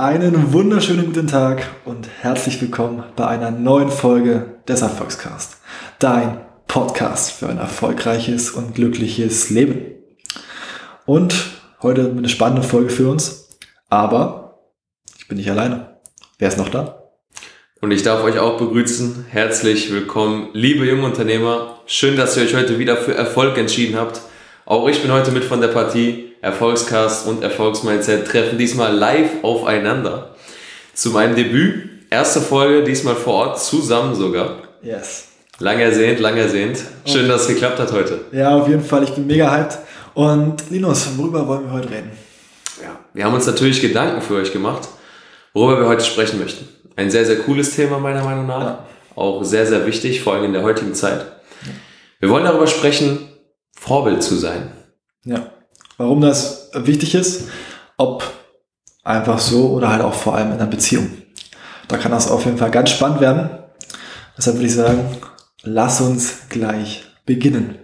einen wunderschönen guten Tag und herzlich willkommen bei einer neuen Folge des Erfolgscast. Dein Podcast für ein erfolgreiches und glückliches Leben. Und heute eine spannende Folge für uns, aber ich bin nicht alleine. Wer ist noch da? Und ich darf euch auch begrüßen. Herzlich willkommen, liebe Jungunternehmer. Schön, dass ihr euch heute wieder für Erfolg entschieden habt. Auch ich bin heute mit von der Partie. Erfolgscast und Erfolgsmindset treffen diesmal live aufeinander. Zu meinem Debüt, erste Folge, diesmal vor Ort, zusammen sogar. Yes. Lang ersehnt, lang ersehnt. Schön, dass es geklappt hat heute. Ja, auf jeden Fall. Ich bin mega hyped. Und Linus, worüber wollen wir heute reden? Ja, wir haben uns natürlich Gedanken für euch gemacht, worüber wir heute sprechen möchten. Ein sehr, sehr cooles Thema meiner Meinung nach. Ja. Auch sehr, sehr wichtig, vor allem in der heutigen Zeit. Wir wollen darüber sprechen, Vorbild zu sein. Ja. Warum das wichtig ist, ob einfach so oder halt auch vor allem in einer Beziehung. Da kann das auf jeden Fall ganz spannend werden. Deshalb würde ich sagen, lass uns gleich beginnen.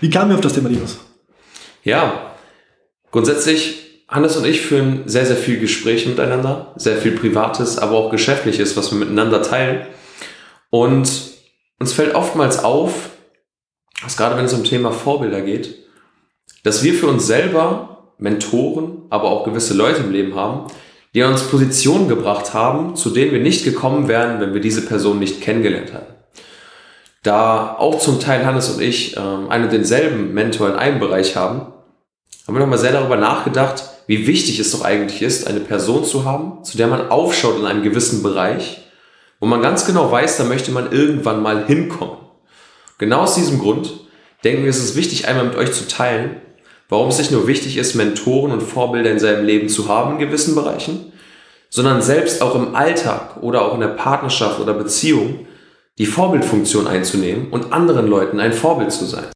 Wie kamen wir auf das Thema, Linus? Ja, grundsätzlich, Hannes und ich führen sehr, sehr viel Gespräche miteinander, sehr viel Privates, aber auch Geschäftliches, was wir miteinander teilen. Und uns fällt oftmals auf, dass gerade wenn es um Thema Vorbilder geht, dass wir für uns selber Mentoren, aber auch gewisse Leute im Leben haben, die uns Positionen gebracht haben, zu denen wir nicht gekommen wären, wenn wir diese Person nicht kennengelernt hätten. Da auch zum Teil Hannes und ich ähm, einen und denselben Mentor in einem Bereich haben, haben wir nochmal sehr darüber nachgedacht, wie wichtig es doch eigentlich ist, eine Person zu haben, zu der man aufschaut in einem gewissen Bereich, wo man ganz genau weiß, da möchte man irgendwann mal hinkommen. Genau aus diesem Grund denken wir, es ist wichtig, einmal mit euch zu teilen, warum es nicht nur wichtig ist, Mentoren und Vorbilder in seinem Leben zu haben in gewissen Bereichen, sondern selbst auch im Alltag oder auch in der Partnerschaft oder Beziehung die Vorbildfunktion einzunehmen und anderen Leuten ein Vorbild zu sein.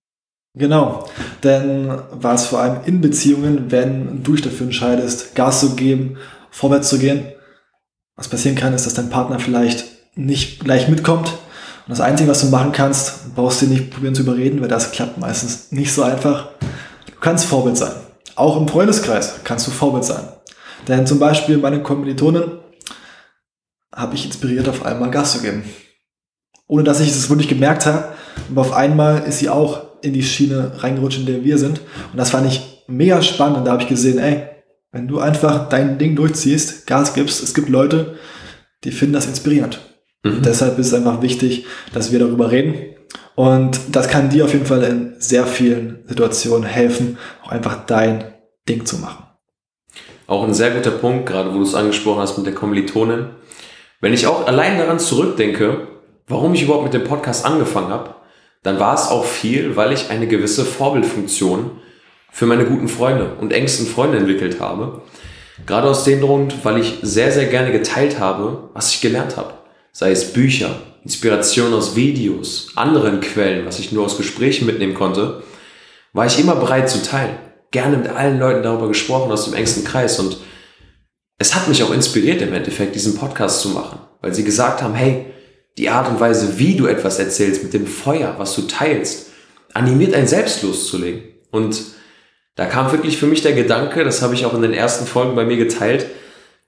Genau, denn war es vor allem in Beziehungen, wenn du dich dafür entscheidest, Gas zu geben, vorwärts zu gehen, was passieren kann, ist, dass dein Partner vielleicht nicht gleich mitkommt. Und das Einzige, was du machen kannst, brauchst du nicht probieren zu überreden, weil das klappt meistens nicht so einfach kannst Vorbild sein. Auch im Freundeskreis kannst du Vorbild sein. Denn zum Beispiel meine Kommilitonen habe ich inspiriert, auf einmal Gas zu geben. Ohne dass ich es wirklich gemerkt habe. Aber auf einmal ist sie auch in die Schiene reingerutscht, in der wir sind. Und das fand ich mega spannend. Und da habe ich gesehen, ey, wenn du einfach dein Ding durchziehst, Gas gibst, es gibt Leute, die finden das inspirierend. Mhm. Deshalb ist es einfach wichtig, dass wir darüber reden und das kann dir auf jeden Fall in sehr vielen Situationen helfen, auch einfach dein Ding zu machen. Auch ein sehr guter Punkt, gerade wo du es angesprochen hast mit der Kommilitonin. Wenn ich auch allein daran zurückdenke, warum ich überhaupt mit dem Podcast angefangen habe, dann war es auch viel, weil ich eine gewisse Vorbildfunktion für meine guten Freunde und engsten Freunde entwickelt habe. Gerade aus dem Grund, weil ich sehr, sehr gerne geteilt habe, was ich gelernt habe. Sei es Bücher, Inspiration aus Videos, anderen Quellen, was ich nur aus Gesprächen mitnehmen konnte, war ich immer bereit zu teilen. Gerne mit allen Leuten darüber gesprochen aus dem engsten Kreis und es hat mich auch inspiriert im Endeffekt, diesen Podcast zu machen, weil sie gesagt haben, hey, die Art und Weise, wie du etwas erzählst, mit dem Feuer, was du teilst, animiert einen selbst loszulegen. Und da kam wirklich für mich der Gedanke, das habe ich auch in den ersten Folgen bei mir geteilt,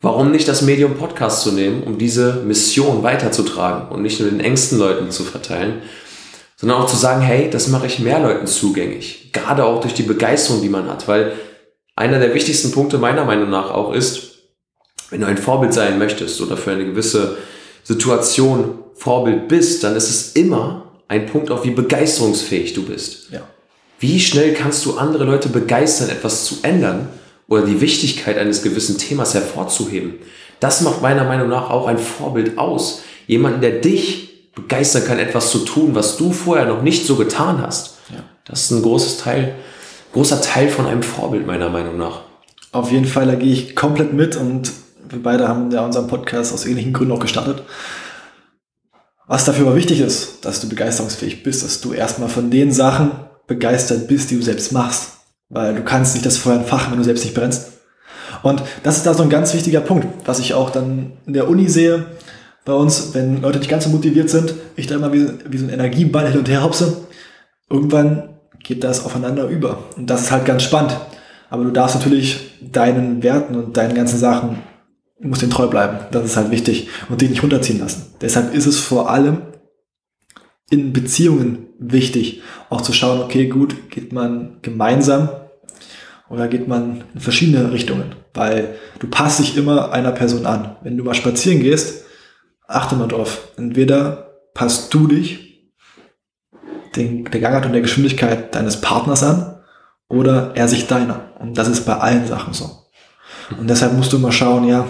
warum nicht das Medium Podcast zu nehmen, um diese Mission weiterzutragen und nicht nur den engsten Leuten zu verteilen, sondern auch zu sagen, hey, das mache ich mehr Leuten zugänglich. Gerade auch durch die Begeisterung, die man hat, weil einer der wichtigsten Punkte meiner Meinung nach auch ist, wenn du ein Vorbild sein möchtest oder für eine gewisse Situation Vorbild bist, dann ist es immer ein Punkt auf, wie begeisterungsfähig du bist. Ja. Wie schnell kannst du andere Leute begeistern, etwas zu ändern oder die Wichtigkeit eines gewissen Themas hervorzuheben. Das macht meiner Meinung nach auch ein Vorbild aus. Jemanden, der dich begeistern kann, etwas zu tun, was du vorher noch nicht so getan hast. Ja. Das ist ein großes Teil, großer Teil von einem Vorbild meiner Meinung nach. Auf jeden Fall, da gehe ich komplett mit und wir beide haben ja unseren Podcast aus ähnlichen Gründen auch gestartet. Was dafür aber wichtig ist, dass du begeisterungsfähig bist, dass du erstmal von den Sachen begeistert bist, die du selbst machst. Weil du kannst nicht das Feuer entfachen, wenn du selbst nicht brennst. Und das ist da so ein ganz wichtiger Punkt, was ich auch dann in der Uni sehe, bei uns, wenn Leute nicht ganz so motiviert sind, ich da immer wie, wie so ein Energieball hin und her hopse, irgendwann geht das aufeinander über. Und das ist halt ganz spannend. Aber du darfst natürlich deinen Werten und deinen ganzen Sachen Du musst den treu bleiben. Das ist halt wichtig. Und den nicht runterziehen lassen. Deshalb ist es vor allem in Beziehungen wichtig, auch zu schauen, okay, gut, geht man gemeinsam oder geht man in verschiedene Richtungen? Weil du passt dich immer einer Person an. Wenn du mal spazieren gehst, achte mal drauf. Entweder passt du dich den, der Gangart und der Geschwindigkeit deines Partners an oder er sich deiner. Und das ist bei allen Sachen so. Und deshalb musst du mal schauen, ja,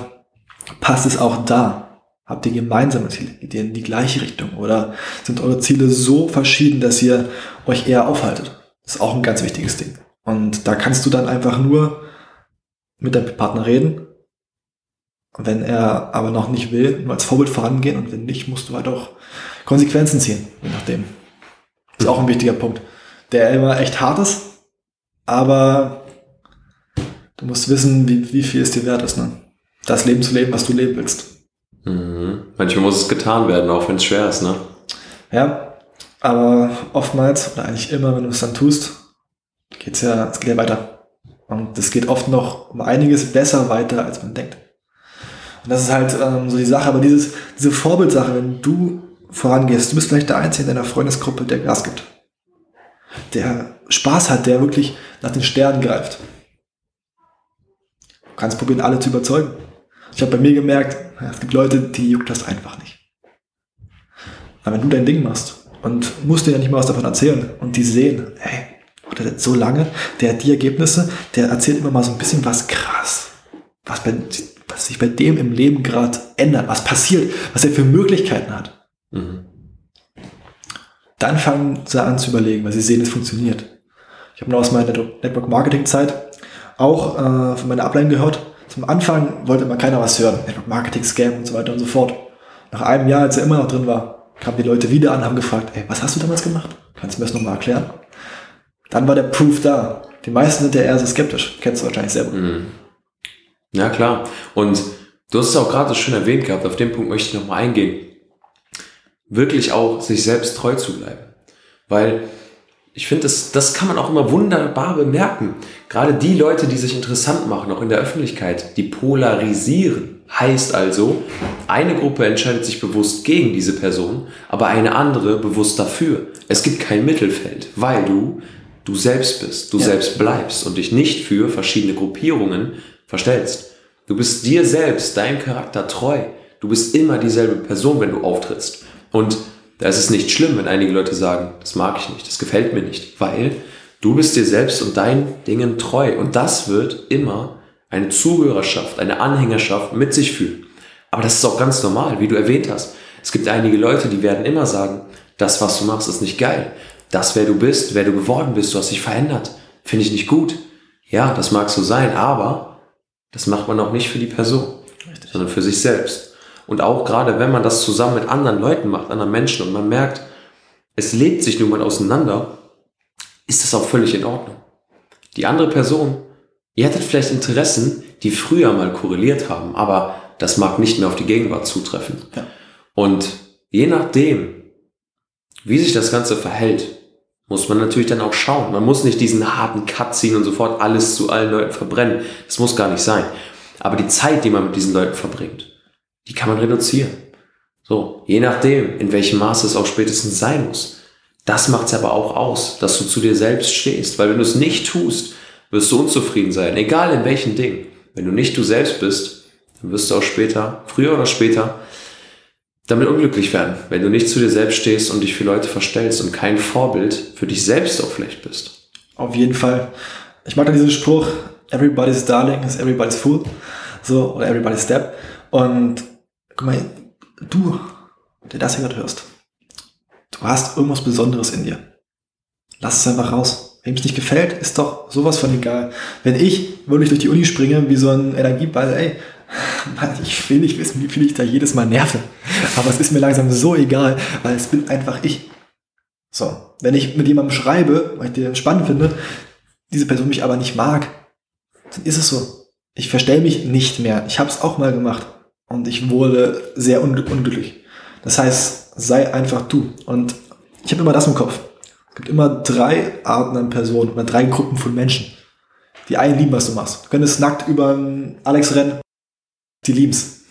passt es auch da? Habt ihr gemeinsame Ziele? Geht ihr in die gleiche Richtung? Oder sind eure Ziele so verschieden, dass ihr euch eher aufhaltet? Das ist auch ein ganz wichtiges Ding. Und da kannst du dann einfach nur mit deinem Partner reden. Wenn er aber noch nicht will, nur als Vorbild vorangehen. Und wenn nicht, musst du halt auch Konsequenzen ziehen, je nachdem. Das ist auch ein wichtiger Punkt, der immer echt hart ist, aber du musst wissen, wie, wie viel es dir wert ist, ne? das Leben zu leben, was du leben willst. Mhm. Manchmal muss es getan werden, auch wenn es schwer ist, ne? Ja, aber oftmals, oder eigentlich immer, wenn du es dann tust, geht's ja, es geht ja weiter. Und es geht oft noch um einiges besser weiter, als man denkt. Und das ist halt ähm, so die Sache, aber dieses, diese Vorbildsache, wenn du vorangehst, du bist vielleicht der Einzige in deiner Freundesgruppe, der Gas gibt. Der Spaß hat, der wirklich nach den Sternen greift. Du kannst probieren, alle zu überzeugen. Ich habe bei mir gemerkt, es gibt Leute, die juckt das einfach nicht. Aber wenn du dein Ding machst und musst dir ja nicht mal was davon erzählen und die sehen, hey, der hat so lange, der hat die Ergebnisse, der erzählt immer mal so ein bisschen was krass, was, bei, was sich bei dem im Leben gerade ändert, was passiert, was er für Möglichkeiten hat. Mhm. Dann fangen sie an zu überlegen, weil sie sehen, es funktioniert. Ich habe noch aus meiner Network Marketing Zeit auch äh, von meiner Ablein gehört. Zum Anfang wollte immer keiner was hören. Network Marketing, Scam und so weiter und so fort. Nach einem Jahr, als er immer noch drin war, kamen die Leute wieder an und haben gefragt, ey, was hast du damals gemacht? Kannst du mir das nochmal erklären? Dann war der Proof da. Die meisten sind ja eher so skeptisch. Kennst du wahrscheinlich selber. Mhm. Ja, klar. Und du hast es auch gerade schon erwähnt gehabt, auf den Punkt möchte ich nochmal eingehen. Wirklich auch sich selbst treu zu bleiben. Weil ich finde, das, das kann man auch immer wunderbar bemerken. Gerade die Leute, die sich interessant machen, auch in der Öffentlichkeit, die polarisieren. Heißt also, eine Gruppe entscheidet sich bewusst gegen diese Person, aber eine andere bewusst dafür. Es gibt kein Mittelfeld, weil du du selbst bist, du ja. selbst bleibst und dich nicht für verschiedene Gruppierungen verstellst. Du bist dir selbst, deinem Charakter treu. Du bist immer dieselbe Person, wenn du auftrittst. Und da ist es nicht schlimm, wenn einige Leute sagen, das mag ich nicht, das gefällt mir nicht, weil du bist dir selbst und deinen Dingen treu. Und das wird immer eine Zuhörerschaft, eine Anhängerschaft mit sich führen. Aber das ist auch ganz normal, wie du erwähnt hast. Es gibt einige Leute, die werden immer sagen, das, was du machst, ist nicht geil. Das, wer du bist, wer du geworden bist, du hast dich verändert. Finde ich nicht gut. Ja, das mag so sein, aber das macht man auch nicht für die Person, Richtig. sondern für sich selbst. Und auch gerade wenn man das zusammen mit anderen Leuten macht, anderen Menschen und man merkt, es lebt sich nun mal auseinander, ist das auch völlig in Ordnung. Die andere Person, ihr hattet vielleicht Interessen, die früher mal korreliert haben, aber das mag nicht mehr auf die Gegenwart zutreffen. Ja. Und je nachdem, wie sich das Ganze verhält, muss man natürlich dann auch schauen. Man muss nicht diesen harten Cut ziehen und sofort alles zu allen Leuten verbrennen. Das muss gar nicht sein. Aber die Zeit, die man mit diesen Leuten verbringt, die kann man reduzieren. So, je nachdem, in welchem Maße es auch spätestens sein muss. Das macht es aber auch aus, dass du zu dir selbst stehst. Weil wenn du es nicht tust, wirst du unzufrieden sein, egal in welchen Dingen. Wenn du nicht du selbst bist, dann wirst du auch später, früher oder später, damit unglücklich werden, wenn du nicht zu dir selbst stehst und dich für Leute verstellst und kein Vorbild für dich selbst auch vielleicht bist. Auf jeden Fall. Ich mag dann diesen Spruch, everybody's darling is everybody's fool. So, oder everybody's step. Und guck mal, du, der das hier gerade hörst, du hast irgendwas Besonderes in dir. Lass es einfach raus. Wem es nicht gefällt, ist doch sowas von egal. Wenn ich wirklich durch die Uni springe, wie so ein Energieball, ey, ich will nicht wissen, wie viel ich da jedes Mal nerve. Aber es ist mir langsam so egal, weil es bin einfach ich. So, wenn ich mit jemandem schreibe, weil ich den spannend finde, diese Person mich aber nicht mag, dann ist es so. Ich verstelle mich nicht mehr. Ich habe es auch mal gemacht und ich wurde sehr unglücklich. Das heißt, sei einfach du. Und ich habe immer das im Kopf. Es gibt immer drei Arten an Personen oder drei Gruppen von Menschen. Die einen lieben, was du machst. Du könntest nackt über Alex rennen die lieben's.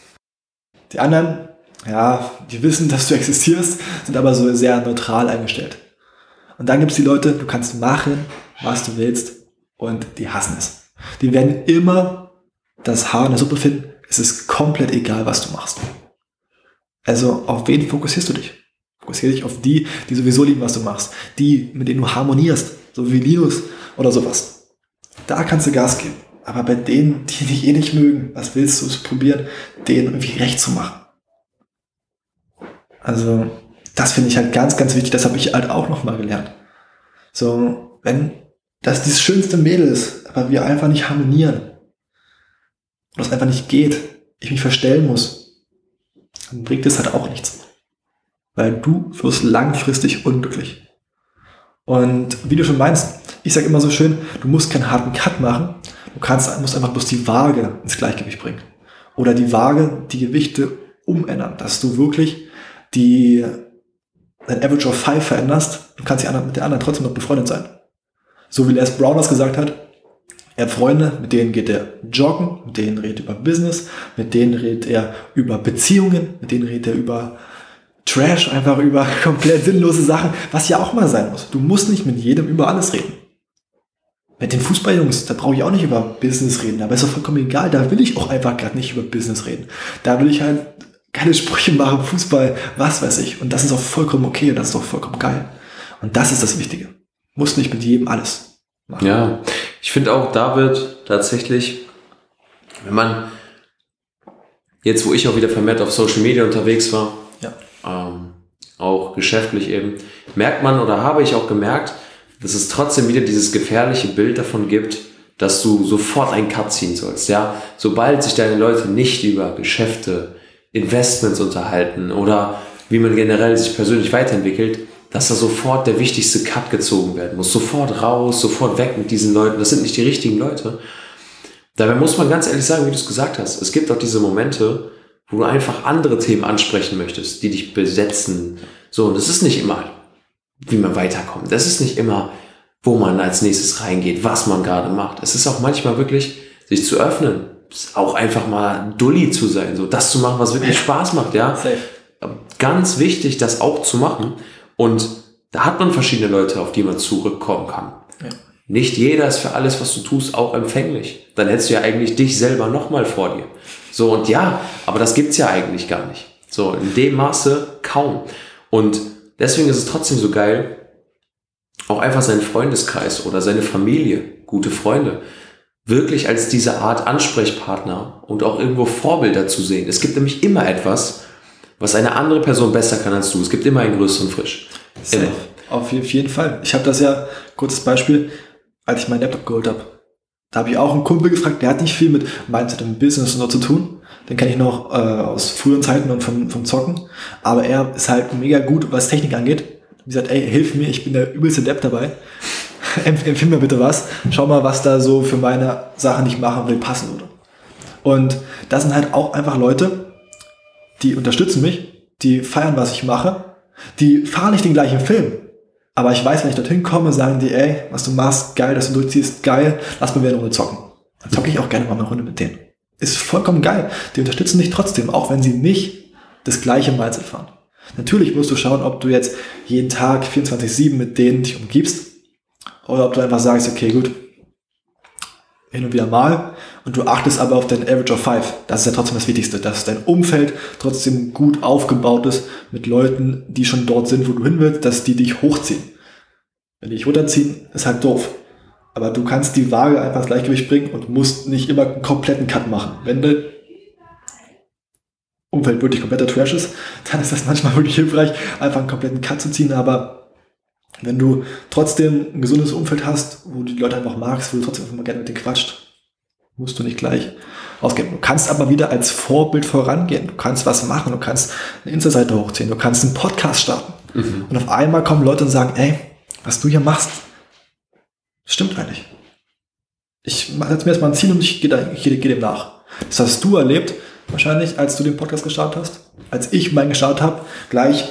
Die anderen, ja, die wissen, dass du existierst, sind aber so sehr neutral eingestellt. Und dann gibt's die Leute, du kannst machen, was du willst, und die hassen es. Die werden immer das Haar in der Suppe finden. Es ist komplett egal, was du machst. Also auf wen fokussierst du dich? Fokussiere dich auf die, die sowieso lieben, was du machst. Die, mit denen du harmonierst, so wie Linus oder sowas. Da kannst du Gas geben. Aber bei denen, die dich eh nicht mögen, was willst du es probieren, denen irgendwie recht zu machen? Also, das finde ich halt ganz, ganz wichtig. Das habe ich halt auch nochmal gelernt. So, wenn das das schönste Mädel ist, aber wir einfach nicht harmonieren, und das einfach nicht geht, ich mich verstellen muss, dann bringt es halt auch nichts. Weil du wirst langfristig unglücklich. Und wie du schon meinst, ich sage immer so schön, du musst keinen harten Cut machen, du kannst, musst einfach bloß die Waage ins Gleichgewicht bringen. Oder die Waage, die Gewichte umändern, dass du wirklich die, dein Average of Five veränderst, du kannst die anderen, mit der anderen trotzdem noch befreundet sein. So wie Les Brown das gesagt hat, er hat Freunde, mit denen geht er joggen, mit denen redet er über Business, mit denen redet er über Beziehungen, mit denen redet er über Trash, einfach über komplett sinnlose Sachen, was ja auch mal sein muss. Du musst nicht mit jedem über alles reden. Mit den Fußballjungs, da brauche ich auch nicht über Business reden, aber ist doch vollkommen egal, da will ich auch einfach gerade nicht über Business reden. Da will ich halt keine Sprüche machen, Fußball, was weiß ich. Und das ist auch vollkommen okay und das ist auch vollkommen geil. Und das ist das Wichtige. Muss nicht mit jedem alles machen. Ja, ich finde auch, da wird tatsächlich, wenn man jetzt, wo ich auch wieder vermehrt auf Social Media unterwegs war, ja. ähm, auch geschäftlich eben, merkt man oder habe ich auch gemerkt, dass es trotzdem wieder dieses gefährliche Bild davon gibt, dass du sofort einen Cut ziehen sollst. Ja, sobald sich deine Leute nicht über Geschäfte, Investments unterhalten oder wie man generell sich persönlich weiterentwickelt, dass da sofort der wichtigste Cut gezogen werden muss. Sofort raus, sofort weg mit diesen Leuten. Das sind nicht die richtigen Leute. Dabei muss man ganz ehrlich sagen, wie du es gesagt hast, es gibt auch diese Momente, wo du einfach andere Themen ansprechen möchtest, die dich besetzen. So, und das ist nicht immer, wie man weiterkommt. Das ist nicht immer, wo man als nächstes reingeht, was man gerade macht. Es ist auch manchmal wirklich, sich zu öffnen, auch einfach mal dulli zu sein, so das zu machen, was wirklich Spaß macht, ja. Safe. Ganz wichtig, das auch zu machen. Und da hat man verschiedene Leute, auf die man zurückkommen kann. Ja. Nicht jeder ist für alles, was du tust, auch empfänglich. Dann hättest du ja eigentlich dich selber nochmal vor dir. So, und ja, aber das gibt's ja eigentlich gar nicht. So, in dem Maße kaum. Und deswegen ist es trotzdem so geil, auch einfach seinen Freundeskreis oder seine Familie, gute Freunde, wirklich als diese Art Ansprechpartner und auch irgendwo Vorbilder zu sehen. Es gibt nämlich immer etwas, was eine andere Person besser kann als du. Es gibt immer einen größeren Frisch. Immer. Auf jeden Fall. Ich habe das ja, kurzes Beispiel, als ich meinen Laptop geholt habe. Da habe ich auch einen Kumpel gefragt, der hat nicht viel mit Mindset und Business so zu tun. Den kenne ich noch äh, aus früheren Zeiten und vom, vom Zocken. Aber er ist halt mega gut, was Technik angeht. Wie gesagt, ey, hilf mir, ich bin der übelste Depp dabei. Empfehl mir bitte was. Schau mal, was da so für meine Sachen, die ich machen will, passen würde. Und das sind halt auch einfach Leute, die unterstützen mich, die feiern, was ich mache, die fahren nicht den gleichen Film. Aber ich weiß, wenn ich dorthin komme, sagen die, ey, was du machst, geil, dass du durchziehst, geil, lass mal wieder eine Runde zocken. Dann zocke ich auch gerne mal eine Runde mit denen. Ist vollkommen geil. Die unterstützen dich trotzdem, auch wenn sie nicht das gleiche Mindset fahren. Natürlich musst du schauen, ob du jetzt jeden Tag 24-7 mit denen dich umgibst oder ob du einfach sagst, okay, gut, hin und wieder mal und du achtest aber auf dein Average of Five. Das ist ja trotzdem das Wichtigste, dass dein Umfeld trotzdem gut aufgebaut ist mit Leuten, die schon dort sind, wo du hin willst, dass die dich hochziehen. Wenn die dich runterziehen, ist halt doof. Aber du kannst die Waage einfach ins Gleichgewicht bringen und musst nicht immer einen kompletten Cut machen. Wenn dein Umfeld wirklich kompletter Trash ist, dann ist das manchmal wirklich hilfreich, einfach einen kompletten Cut zu ziehen, aber wenn du trotzdem ein gesundes Umfeld hast, wo du die Leute einfach magst, wo du trotzdem einfach mal gerne mit denen quatscht, musst du nicht gleich ausgehen. Du kannst aber wieder als Vorbild vorangehen. Du kannst was machen, du kannst eine Insta-Seite hochziehen, du kannst einen Podcast starten. Mhm. Und auf einmal kommen Leute und sagen, ey, was du hier machst, stimmt eigentlich. Ich mache jetzt mir erstmal ein Ziel und ich gehe, da, ich gehe, gehe dem nach. Das hast du erlebt, wahrscheinlich, als du den Podcast gestartet hast. Als ich meinen gestartet habe, gleich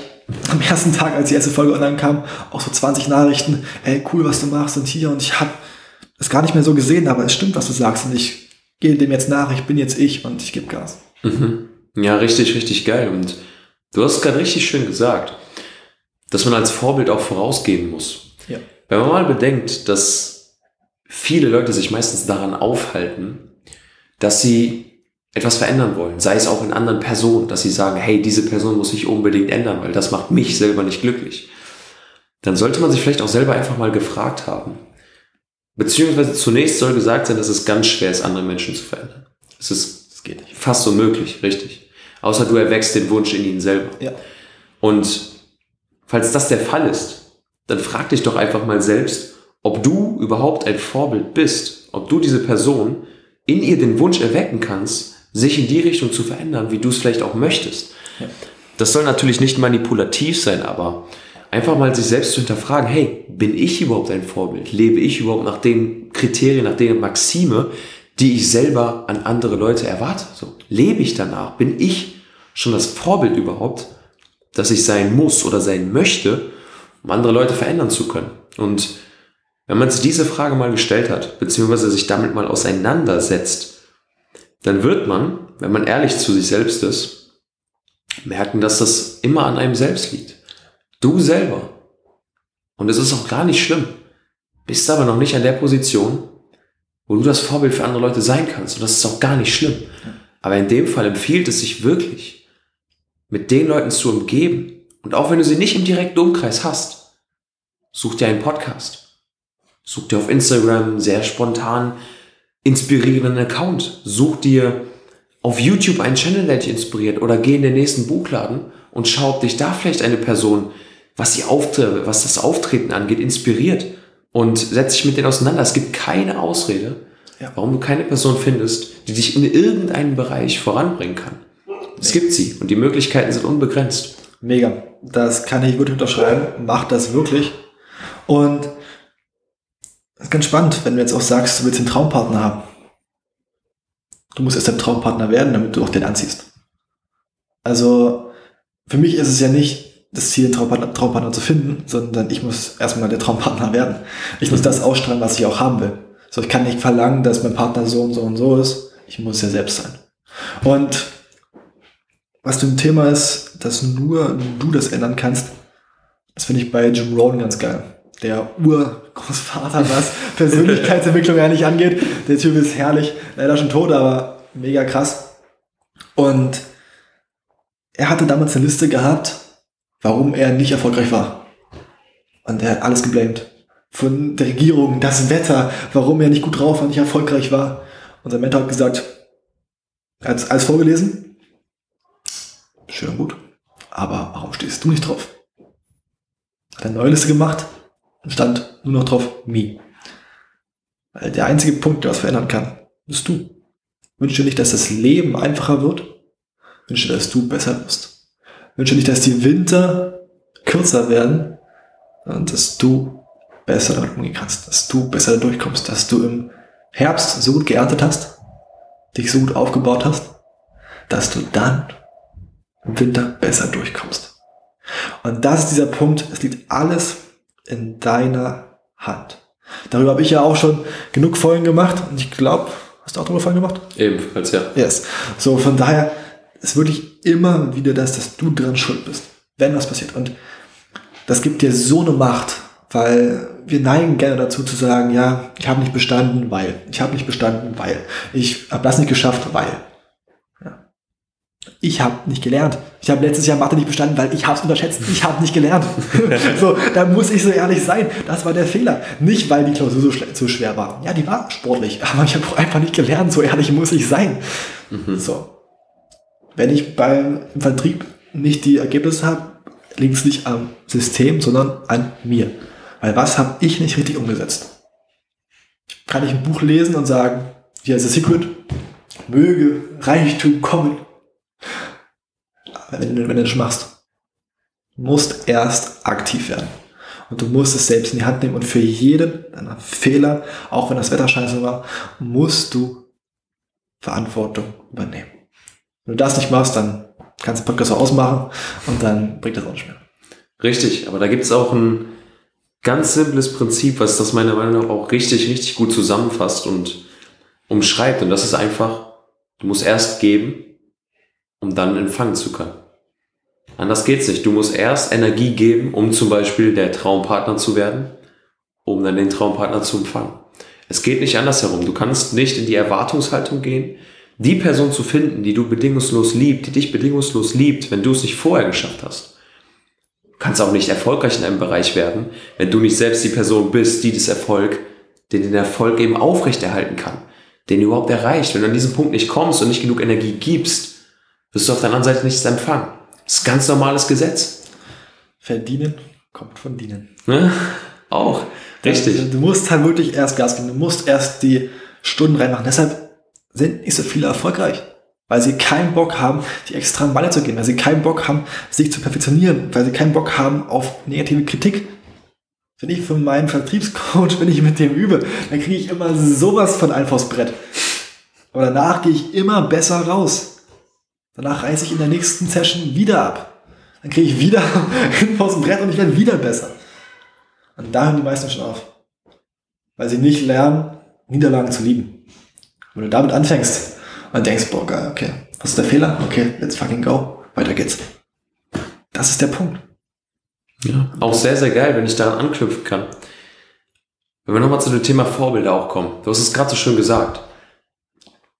am ersten Tag, als die erste Folge online kam, auch so 20 Nachrichten, ey, cool, was du machst und hier und ich habe es gar nicht mehr so gesehen, aber es stimmt, was du sagst und ich gehe dem jetzt nach, ich bin jetzt ich und ich gebe Gas. Mhm. Ja, richtig, richtig geil. Und du hast es gerade richtig schön gesagt, dass man als Vorbild auch vorausgehen muss. Ja. Wenn man mal bedenkt, dass viele Leute sich meistens daran aufhalten, dass sie etwas verändern wollen, sei es auch in anderen Personen, dass sie sagen, hey, diese Person muss sich unbedingt ändern, weil das macht mich selber nicht glücklich. Dann sollte man sich vielleicht auch selber einfach mal gefragt haben. Beziehungsweise zunächst soll gesagt sein, dass es ganz schwer ist, andere Menschen zu verändern. Es ist Das geht nicht. fast unmöglich, richtig. Außer du erwächst den Wunsch in ihnen selber. Ja. Und falls das der Fall ist, dann frag dich doch einfach mal selbst, ob du überhaupt ein Vorbild bist, ob du diese Person in ihr den Wunsch erwecken kannst, sich in die Richtung zu verändern, wie du es vielleicht auch möchtest. Ja. Das soll natürlich nicht manipulativ sein, aber einfach mal sich selbst zu hinterfragen, hey, bin ich überhaupt ein Vorbild? Lebe ich überhaupt nach den Kriterien, nach den Maxime, die ich selber an andere Leute erwarte? So, lebe ich danach? Bin ich schon das Vorbild überhaupt, dass ich sein muss oder sein möchte, um andere Leute verändern zu können? Und wenn man sich diese Frage mal gestellt hat, beziehungsweise sich damit mal auseinandersetzt, dann wird man, wenn man ehrlich zu sich selbst ist, merken, dass das immer an einem selbst liegt. Du selber. Und es ist auch gar nicht schlimm. Bist aber noch nicht an der Position, wo du das Vorbild für andere Leute sein kannst. Und das ist auch gar nicht schlimm. Aber in dem Fall empfiehlt es sich wirklich, mit den Leuten zu umgeben. Und auch wenn du sie nicht im direkten Umkreis hast, such dir einen Podcast. Such dir auf Instagram sehr spontan inspirierenden Account. Such dir auf YouTube einen Channel, der dich inspiriert oder geh in den nächsten Buchladen und schau, ob dich da vielleicht eine Person, was sie auftritt, was das Auftreten angeht, inspiriert und setz dich mit denen auseinander. Es gibt keine Ausrede, Ja. warum du keine Person findest, die dich in irgendeinem Bereich voranbringen kann. Es gibt sie und die Möglichkeiten sind unbegrenzt. Mega. Das kann ich wirklich unterschreiben. Mach das wirklich. Und das ist ganz spannend, wenn du jetzt auch sagst, du willst einen Traumpartner haben. Du musst erst ein Traumpartner werden, damit du auch den anziehst. Also, für mich ist es ja nicht das Ziel, einen Traumpartner, Traumpartner zu finden, sondern ich muss erstmal der Traumpartner werden. Ich muss das ausstrahlen, was ich auch haben will. So, ich kann nicht verlangen, dass mein Partner so und so und so ist. Ich muss ja selbst sein. Und was ein Thema ist, dass nur du das ändern kannst, das finde ich bei Jim Rohn ganz geil. Der Urgroßvater, was Persönlichkeitsentwicklung eigentlich angeht. Der Typ ist herrlich, leider schon tot, aber mega krass. Und er hatte damals eine Liste gehabt, warum er nicht erfolgreich war. Und er hat alles geblamed. Von der Regierung, das Wetter, warum er nicht gut drauf war, nicht erfolgreich war. Und sein Mentor hat gesagt, er hat alles vorgelesen, schön und gut. Aber warum stehst du nicht drauf? Hat eine neue Liste gemacht stand nur noch drauf me. Weil der einzige Punkt, der was verändern kann, bist du. Wünsche dir nicht, dass das Leben einfacher wird. Wünsche dass du besser wirst. Wünsche nicht, dass die Winter kürzer werden, sondern dass du besser damit umgehen kannst, dass du besser durchkommst, dass du im Herbst so gut geerntet hast, dich so gut aufgebaut hast, dass du dann im Winter besser durchkommst. Und das ist dieser Punkt, es liegt alles in deiner Hand. Darüber habe ich ja auch schon genug Folgen gemacht und ich glaube, hast du auch darüber Folgen gemacht? Ebenfalls, ja. Yes. So, von daher ist wirklich immer wieder das, dass du dran schuld bist, wenn was passiert. Und das gibt dir so eine Macht, weil wir neigen gerne dazu zu sagen, ja, ich habe nicht bestanden, weil. Ich habe nicht bestanden, weil. Ich habe das nicht geschafft, weil. Ich habe nicht gelernt. Ich habe letztes Jahr Mathe nicht bestanden, weil ich habe es unterschätzt. Ich habe nicht gelernt. so, da muss ich so ehrlich sein. Das war der Fehler. Nicht, weil die Klausur so, so schwer war. Ja, die war sportlich, aber ich habe einfach nicht gelernt. So ehrlich muss ich sein. So. Wenn ich beim im Vertrieb nicht die Ergebnisse habe, liegt es nicht am System, sondern an mir. Weil was habe ich nicht richtig umgesetzt? Kann ich ein Buch lesen und sagen, hier ist das Secret, möge Reichtum kommen. Wenn du, wenn du das machst, du musst erst aktiv werden. Und du musst es selbst in die Hand nehmen und für jeden deiner Fehler, auch wenn das Wetter scheiße war, musst du Verantwortung übernehmen. Wenn du das nicht machst, dann kannst du Podcast auch ausmachen und dann bringt das auch nicht mehr. Richtig, aber da gibt es auch ein ganz simples Prinzip, was das meiner Meinung nach auch richtig, richtig gut zusammenfasst und umschreibt. Und das ist einfach, du musst erst geben, um dann empfangen zu können. Anders geht's nicht. Du musst erst Energie geben, um zum Beispiel der Traumpartner zu werden, um dann den Traumpartner zu empfangen. Es geht nicht andersherum. Du kannst nicht in die Erwartungshaltung gehen, die Person zu finden, die du bedingungslos liebt, die dich bedingungslos liebt, wenn du es nicht vorher geschafft hast. Du kannst auch nicht erfolgreich in einem Bereich werden, wenn du nicht selbst die Person bist, die das Erfolg, den den Erfolg eben aufrechterhalten kann, den du überhaupt erreicht. Wenn du an diesen Punkt nicht kommst und nicht genug Energie gibst, wirst du auf der anderen Seite nichts empfangen. Das ist ein ganz normales Gesetz. Verdienen kommt von dienen. Ne? Auch. Richtig. Also, du musst halt wirklich erst Gas geben. Du musst erst die Stunden reinmachen. Deshalb sind nicht so viele erfolgreich. Weil sie keinen Bock haben, die extra Meile zu gehen. Weil sie keinen Bock haben, sich zu perfektionieren. Weil sie keinen Bock haben auf negative Kritik. Wenn ich von meinem Vertriebscoach, wenn ich mit dem übe, dann kriege ich immer sowas von einfach aufs Brett. Aber danach gehe ich immer besser raus. Danach reiße ich in der nächsten Session wieder ab. Dann kriege ich wieder aus dem Brett und ich werde wieder besser. Und da hören die meisten schon auf. Weil sie nicht lernen, Niederlagen zu lieben. Wenn du damit anfängst und denkst, boah, geil, okay, was ist der Fehler? Okay, let's fucking go. Weiter geht's. Das ist der Punkt. Ja, auch sehr, sehr geil, wenn ich daran anknüpfen kann. Wenn wir nochmal zu dem Thema Vorbilder auch kommen. Du hast es gerade so schön gesagt.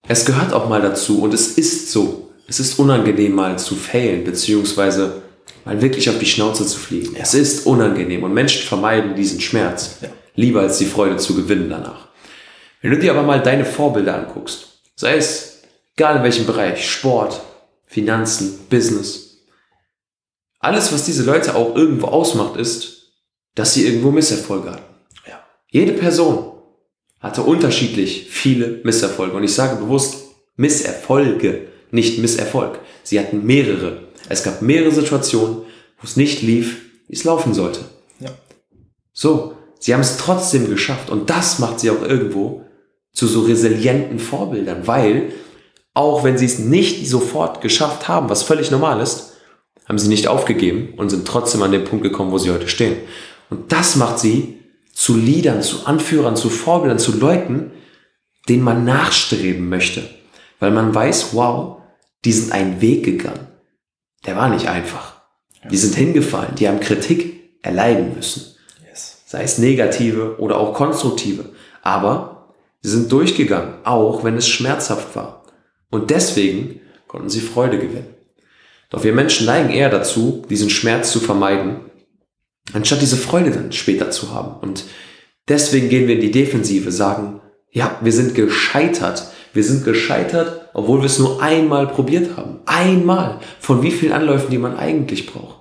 Es gehört auch mal dazu und es ist so. Es ist unangenehm mal zu failen, beziehungsweise mal wirklich auf die Schnauze zu fliegen. Ja. Es ist unangenehm und Menschen vermeiden diesen Schmerz. Ja. Lieber als die Freude zu gewinnen danach. Wenn du dir aber mal deine Vorbilder anguckst, sei es egal in welchem Bereich, Sport, Finanzen, Business, alles, was diese Leute auch irgendwo ausmacht, ist, dass sie irgendwo Misserfolge hatten. Ja. Jede Person hatte unterschiedlich viele Misserfolge. Und ich sage bewusst Misserfolge, nicht Misserfolg. Sie hatten mehrere. Es gab mehrere Situationen, wo es nicht lief, wie es laufen sollte. Ja. So, sie haben es trotzdem geschafft. Und das macht sie auch irgendwo zu so resilienten Vorbildern, weil auch wenn sie es nicht sofort geschafft haben, was völlig normal ist, haben sie nicht aufgegeben und sind trotzdem an den Punkt gekommen, wo sie heute stehen. Und das macht sie zu Leadern, zu Anführern, zu Vorbildern, zu Leuten, denen man nachstreben möchte. Weil man weiß, wow, die sind einen Weg gegangen. Der war nicht einfach. Die sind hingefallen, die haben Kritik erleiden müssen. Sei es negative oder auch konstruktive. Aber sie sind durchgegangen, auch wenn es schmerzhaft war. Und deswegen konnten sie Freude gewinnen. Doch wir Menschen neigen eher dazu, diesen Schmerz zu vermeiden, anstatt diese Freude dann später zu haben. Und deswegen gehen wir in die Defensive, sagen, ja, wir sind gescheitert. Wir sind gescheitert, obwohl wir es nur einmal probiert haben. Einmal. Von wie vielen Anläufen, die man eigentlich braucht.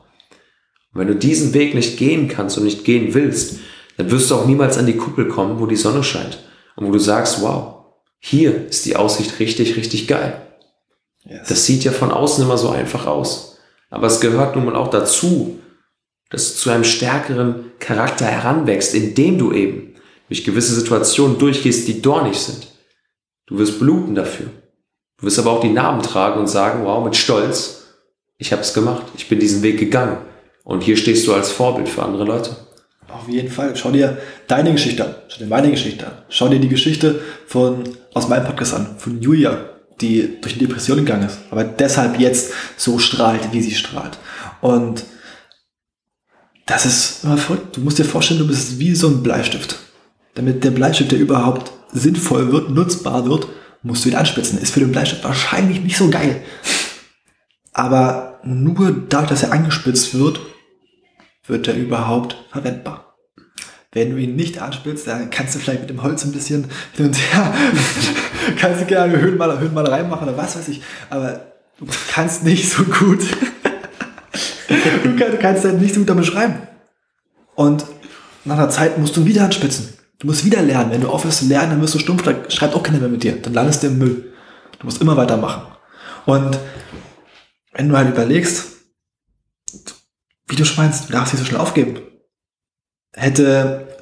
Und wenn du diesen Weg nicht gehen kannst und nicht gehen willst, dann wirst du auch niemals an die Kuppel kommen, wo die Sonne scheint. Und wo du sagst, wow, hier ist die Aussicht richtig, richtig geil. Yes. Das sieht ja von außen immer so einfach aus. Aber es gehört nun mal auch dazu, dass du zu einem stärkeren Charakter heranwächst, indem du eben durch gewisse Situationen durchgehst, die dornig sind. Du wirst bluten dafür. Du wirst aber auch die Narben tragen und sagen, wow, mit Stolz, ich habe es gemacht, ich bin diesen Weg gegangen. Und hier stehst du als Vorbild für andere Leute. Auf jeden Fall. Schau dir deine Geschichte an. Schau dir meine Geschichte an. Schau dir die Geschichte von, aus meinem Podcast an, von Julia, die durch eine Depression gegangen ist, aber deshalb jetzt so strahlt, wie sie strahlt. Und das ist immer verrückt. Du musst dir vorstellen, du bist wie so ein Bleistift. Damit der Bleistift, der überhaupt sinnvoll wird, nutzbar wird, musst du ihn anspitzen. Ist für den Bleistift wahrscheinlich nicht so geil. Aber nur dadurch, dass er angespitzt wird, wird er überhaupt verwendbar. Wenn du ihn nicht anspitzt, dann kannst du vielleicht mit dem Holz ein bisschen hin und her, kannst du gerne Höhenmaler, Höhenmalerei machen oder was weiß ich, aber du kannst nicht so gut, du kannst halt nicht so gut damit schreiben. Und nach einer Zeit musst du ihn wieder anspitzen. Du musst wieder lernen. Wenn du aufhörst zu lernen, dann wirst du stumpf, da schreibt auch keiner mehr mit dir. Dann landest du im Müll. Du musst immer weitermachen. Und wenn du halt überlegst, wie du schmeinst, du darfst nicht so schnell aufgeben. Hätte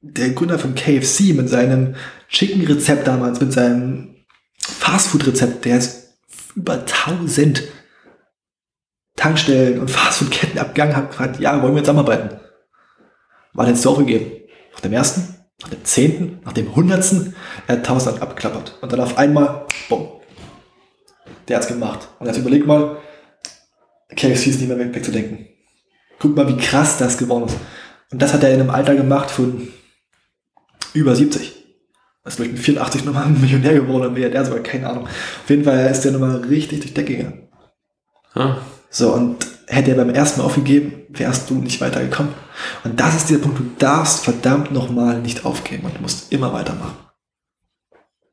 der Gründer von KFC mit seinem Chicken-Rezept damals, mit seinem Fastfood-Rezept, der ist über 1000 Tankstellen und Fastfood-Ketten abgegangen hat, gefragt, ja, wollen wir zusammenarbeiten? War jetzt so aufgegeben. Nach dem ersten, nach dem zehnten, nach dem hundertsten, er hat tausend abgeklappert. Und dann auf einmal, bumm. der hat's gemacht. Und jetzt überleg mal, KFC ist nicht mehr weg, wegzudenken. Guck mal, wie krass das geworden ist. Und das hat er in einem Alter gemacht von über 70. Das ist, ich, mit 84 nochmal ein Millionär geworden, oder Milliardär sogar, keine Ahnung. Auf jeden Fall ist der nochmal richtig durch die Decke gegangen. Ah, So, und hätte er beim ersten Mal aufgegeben, wärst du nicht weitergekommen. Und das ist der Punkt, du darfst verdammt nochmal nicht aufgeben und du musst immer weitermachen.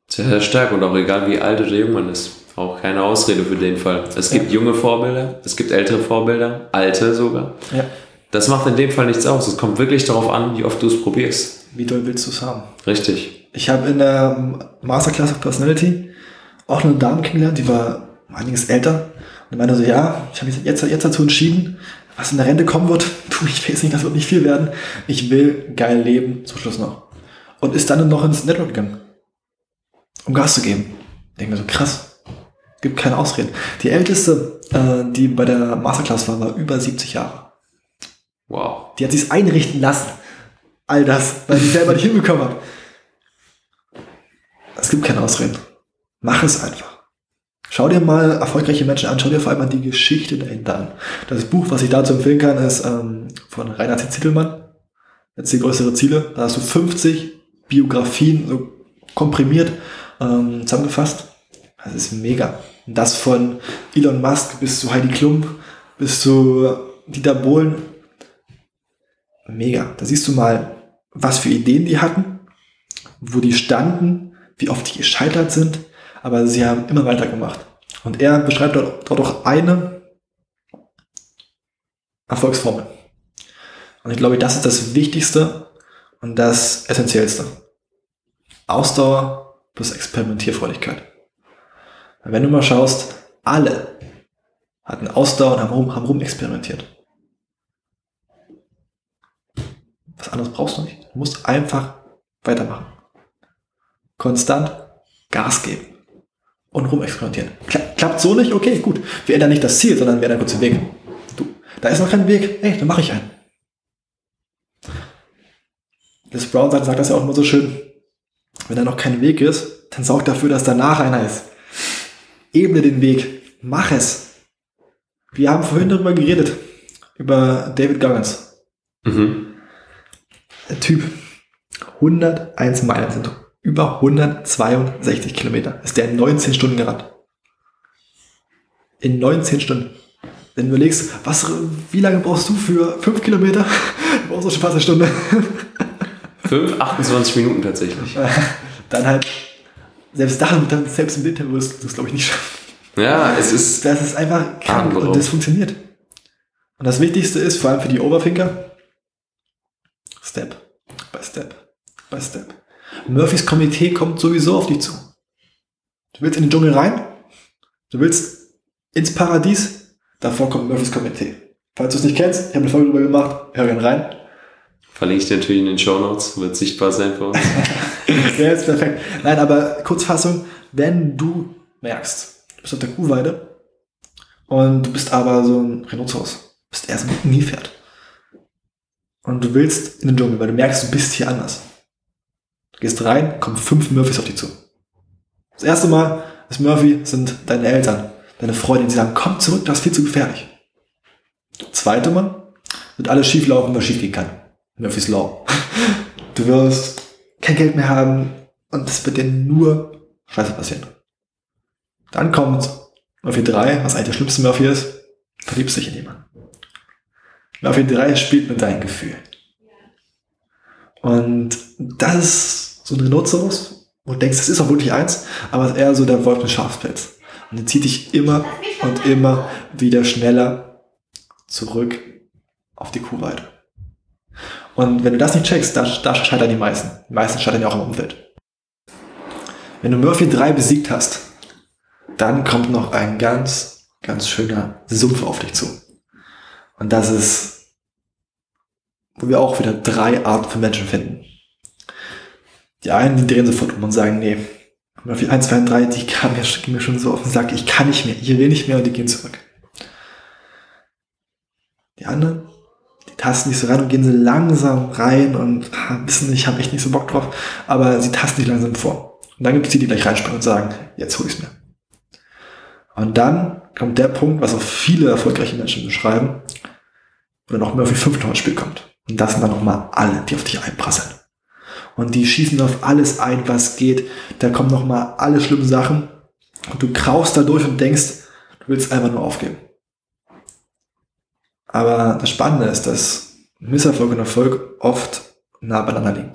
sehr, sehr stark und auch egal wie alt oder jung man ist. Auch keine Ausrede für den Fall. Es gibt junge Vorbilder, es gibt ältere Vorbilder, alte sogar. Ja. Das macht in dem Fall nichts aus. Es kommt wirklich darauf an, wie oft du es probierst. Wie doll willst du es haben? Richtig. Ich habe in der Masterclass of Personality auch eine Dame kennengelernt, die war einiges älter. Und meinte so, ja, ich habe mich jetzt, jetzt dazu entschieden, was in der Rente kommen wird. Du, ich weiß nicht, das wird nicht viel werden. Ich will geil leben, zum Schluss noch. Und ist dann noch ins Network gegangen, um Gas zu geben. Ich denke mir so, krass. Gibt keine Ausreden. Die älteste, äh, die bei der Masterclass war, war über 70 Jahre. Wow. Die hat sich's einrichten lassen. All das, weil sie selber nicht hinbekommen hat. Es gibt keine Ausreden. Mach es einfach. Schau dir mal erfolgreiche Menschen an, schau dir vor allem mal die Geschichte dahinter an. Das Buch, was ich dazu empfehlen kann, ist ähm, von Reinhard T. Zittelmann. Jetzt die größere Ziele. Da hast du 50 Biografien so komprimiert ähm, zusammengefasst. Das ist mega. Das von Elon Musk bis zu Heidi Klum, bis zu Dieter Bohlen. Mega. Da siehst du mal, was für Ideen die hatten, wo die standen, wie oft die gescheitert sind, aber sie haben immer weitergemacht. Und er beschreibt dort, dort auch eine Erfolgsformel. Und ich glaube, das ist das Wichtigste und das Essentiellste. Ausdauer plus Experimentierfreudigkeit. Wenn du mal schaust, alle hatten Ausdauer und haben rum, haben rum experimentiert. Was anderes brauchst du nicht. Du musst einfach weitermachen. Konstant Gas geben und rumexperimentieren. Kla klappt so nicht? Okay, gut. Wir ändern nicht das Ziel, sondern wir ändern kurz den Weg. Du, da ist noch kein Weg. Ey, dann mache ich einen. Das Brown sagt, sagt das ja auch immer so schön. Wenn da noch kein Weg ist, dann sorg dafür, dass danach einer ist. Ebne den Weg. Mach es. Wir haben vorhin darüber geredet. Über David Goggins. Mhm. Der Typ. 101 Meilen sind über 162 Kilometer. Ist der in 19 Stunden gerannt. In 19 Stunden. Wenn du überlegst, was, wie lange brauchst du für 5 Kilometer? Du brauchst du schon fast eine Stunde. 5, 28 Minuten tatsächlich. Dann halt, selbst da, dann, selbst im Winter wirst du es, glaube ich, nicht schaffen. Ja, es ist. Das ist einfach krank und das funktioniert. Und das Wichtigste ist, vor allem für die Overthinker, Step by Step by Step. Murphys Komitee kommt sowieso auf dich zu. Du willst in den Dschungel rein, du willst ins Paradies, davor kommt Murphys Komitee. Falls du es nicht kennst, ich habe eine Folge darüber gemacht, hör gerne rein. Verlinke ich dir natürlich in den Show Notes, wird sichtbar sein für uns. Ja, ist perfekt. Nein, aber Kurzfassung, wenn du merkst, du bist auf der Kuhweide und du bist aber so ein Rhinoceros, bist erst ein Nilpferd und du willst in den Dschungel, weil du merkst, du bist hier anders. Gehst rein, kommen fünf Murphys auf dich zu. Das erste Mal ist Murphy sind deine Eltern, deine Freunde, die sagen, komm zurück, das ist viel zu gefährlich. Das zweite Mal wird alles schief laufen, was schief gehen kann. Murphy's Law. Du wirst kein Geld mehr haben und es wird dir nur Scheiße passieren. Dann kommt Murphy 3, was eigentlich der schlimmste Murphy ist, verliebst dich in jemanden. Murphy 3 spielt mit deinen Gefühlen. Und das ist so ein Rhinoceros, wo du denkst, das ist auch wirklich eins, aber es ist eher so der Wolf mit Schafspelz. Und der zieht dich immer und immer wieder schneller zurück auf die Kuhweide. Und wenn du das nicht checkst, da, da scheitern die meisten. Die meisten scheitern ja auch im Umfeld. Wenn du Murphy 3 besiegt hast, dann kommt noch ein ganz, ganz schöner Sumpf auf dich zu. Und das ist, wo wir auch wieder drei Arten von Menschen finden. Die einen, die drehen sofort um und sagen, nee, Murphy 1, 2 und 3, die kam mir, mir schon so auf den Sack, ich kann nicht mehr, ich will nicht mehr und die gehen zurück. Die anderen, die tasten sich so rein und gehen so langsam rein und ah, wissen, ich habe echt nicht so Bock drauf, aber sie tasten sich langsam vor. Und dann gibt es die, die gleich reinspringen und sagen, jetzt hol ich's mir. Und dann kommt der Punkt, was auch viele erfolgreiche Menschen beschreiben, wo dann auch Murphy 5 noch ins Spiel kommt. Und das sind dann nochmal alle, die auf dich einprasseln. Und die schießen auf alles ein, was geht. Da kommen nochmal alle schlimmen Sachen. Und du kraust da durch und denkst, du willst einfach nur aufgeben. Aber das Spannende ist, dass Misserfolg und Erfolg oft nah beieinander liegen.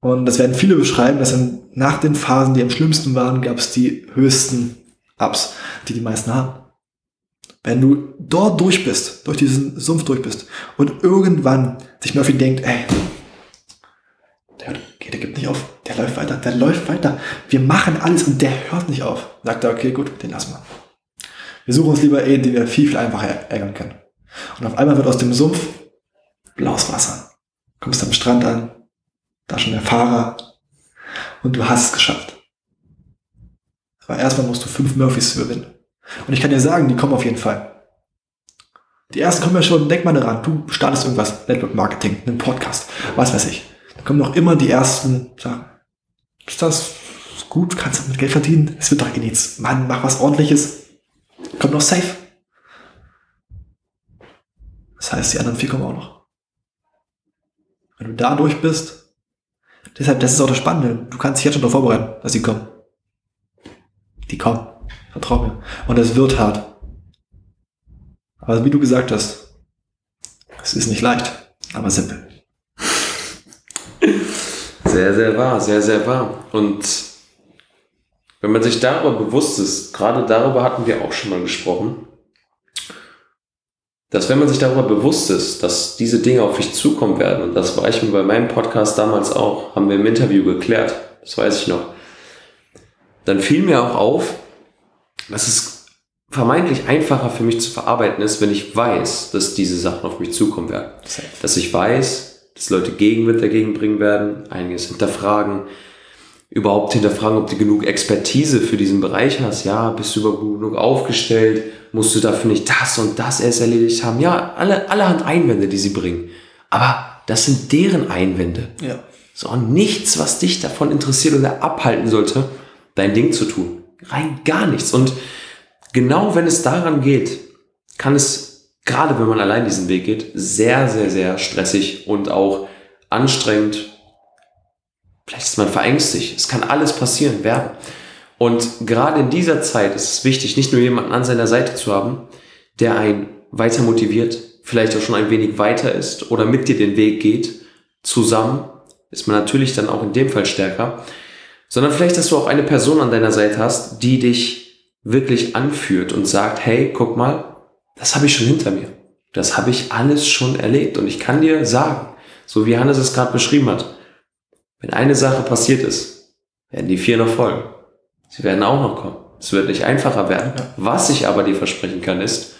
Und das werden viele beschreiben, dass nach den Phasen, die am schlimmsten waren, gab es die höchsten Ups, die die meisten haben. Wenn du dort durch bist, durch diesen Sumpf durch bist und irgendwann sich Murphy denkt, ey, der, der gibt nicht auf, der läuft weiter, der läuft weiter. Wir machen alles und der hört nicht auf. Sagt er, okay, gut, den lassen wir. Wir suchen uns lieber Ehen, die wir viel, viel einfacher ärgern können. Und auf einmal wird aus dem Sumpf blaues Wasser. Kommst am Strand an, da schon der Fahrer und du hast es geschafft. Aber erstmal musst du fünf Murphys überwinden. Und ich kann dir sagen, die kommen auf jeden Fall. Die ersten kommen ja schon, denk mal daran, du startest irgendwas, Network Marketing, einen Podcast, was weiß ich. Da kommen noch immer die ersten, sagen, ist das gut, kannst du damit Geld verdienen? Es wird doch eh nichts. Mann, mach was ordentliches. Kommt noch safe. Das heißt, die anderen vier kommen auch noch. Wenn du da durch bist, deshalb, das ist auch das Spannende. Du kannst dich jetzt schon darauf vorbereiten, dass sie kommen. Die kommen. Vertrau mir. Und es wird hart. Aber wie du gesagt hast, es ist nicht leicht, aber simpel. Sehr, sehr wahr, sehr, sehr wahr. Und wenn man sich darüber bewusst ist, gerade darüber hatten wir auch schon mal gesprochen, dass wenn man sich darüber bewusst ist, dass diese Dinge auf dich zukommen werden, und das war ich mir bei meinem Podcast damals auch, haben wir im Interview geklärt, das weiß ich noch, dann fiel mir auch auf, dass es vermeintlich einfacher für mich zu verarbeiten ist, wenn ich weiß, dass diese Sachen auf mich zukommen werden. Dass ich weiß, dass Leute Gegenwind dagegen bringen werden, einiges hinterfragen, überhaupt hinterfragen, ob du genug Expertise für diesen Bereich hast. Ja, bist du überhaupt genug aufgestellt? Musst du dafür nicht das und das erst erledigt haben? Ja, alle, allerhand Einwände, die sie bringen. Aber das sind deren Einwände. Ja. So, nichts, was dich davon interessiert oder abhalten sollte, dein Ding zu tun. Rein gar nichts. Und genau wenn es daran geht, kann es, gerade wenn man allein diesen Weg geht, sehr, sehr, sehr stressig und auch anstrengend Vielleicht ist man verängstigt. Es kann alles passieren werden. Und gerade in dieser Zeit ist es wichtig, nicht nur jemanden an seiner Seite zu haben, der einen weiter motiviert, vielleicht auch schon ein wenig weiter ist oder mit dir den Weg geht. Zusammen ist man natürlich dann auch in dem Fall stärker. Sondern vielleicht, dass du auch eine Person an deiner Seite hast, die dich wirklich anführt und sagt, hey, guck mal, das habe ich schon hinter mir. Das habe ich alles schon erlebt. Und ich kann dir sagen, so wie Hannes es gerade beschrieben hat, wenn eine Sache passiert ist, werden die vier noch folgen. Sie werden auch noch kommen. Es wird nicht einfacher werden. Ja. Was ich aber dir versprechen kann, ist,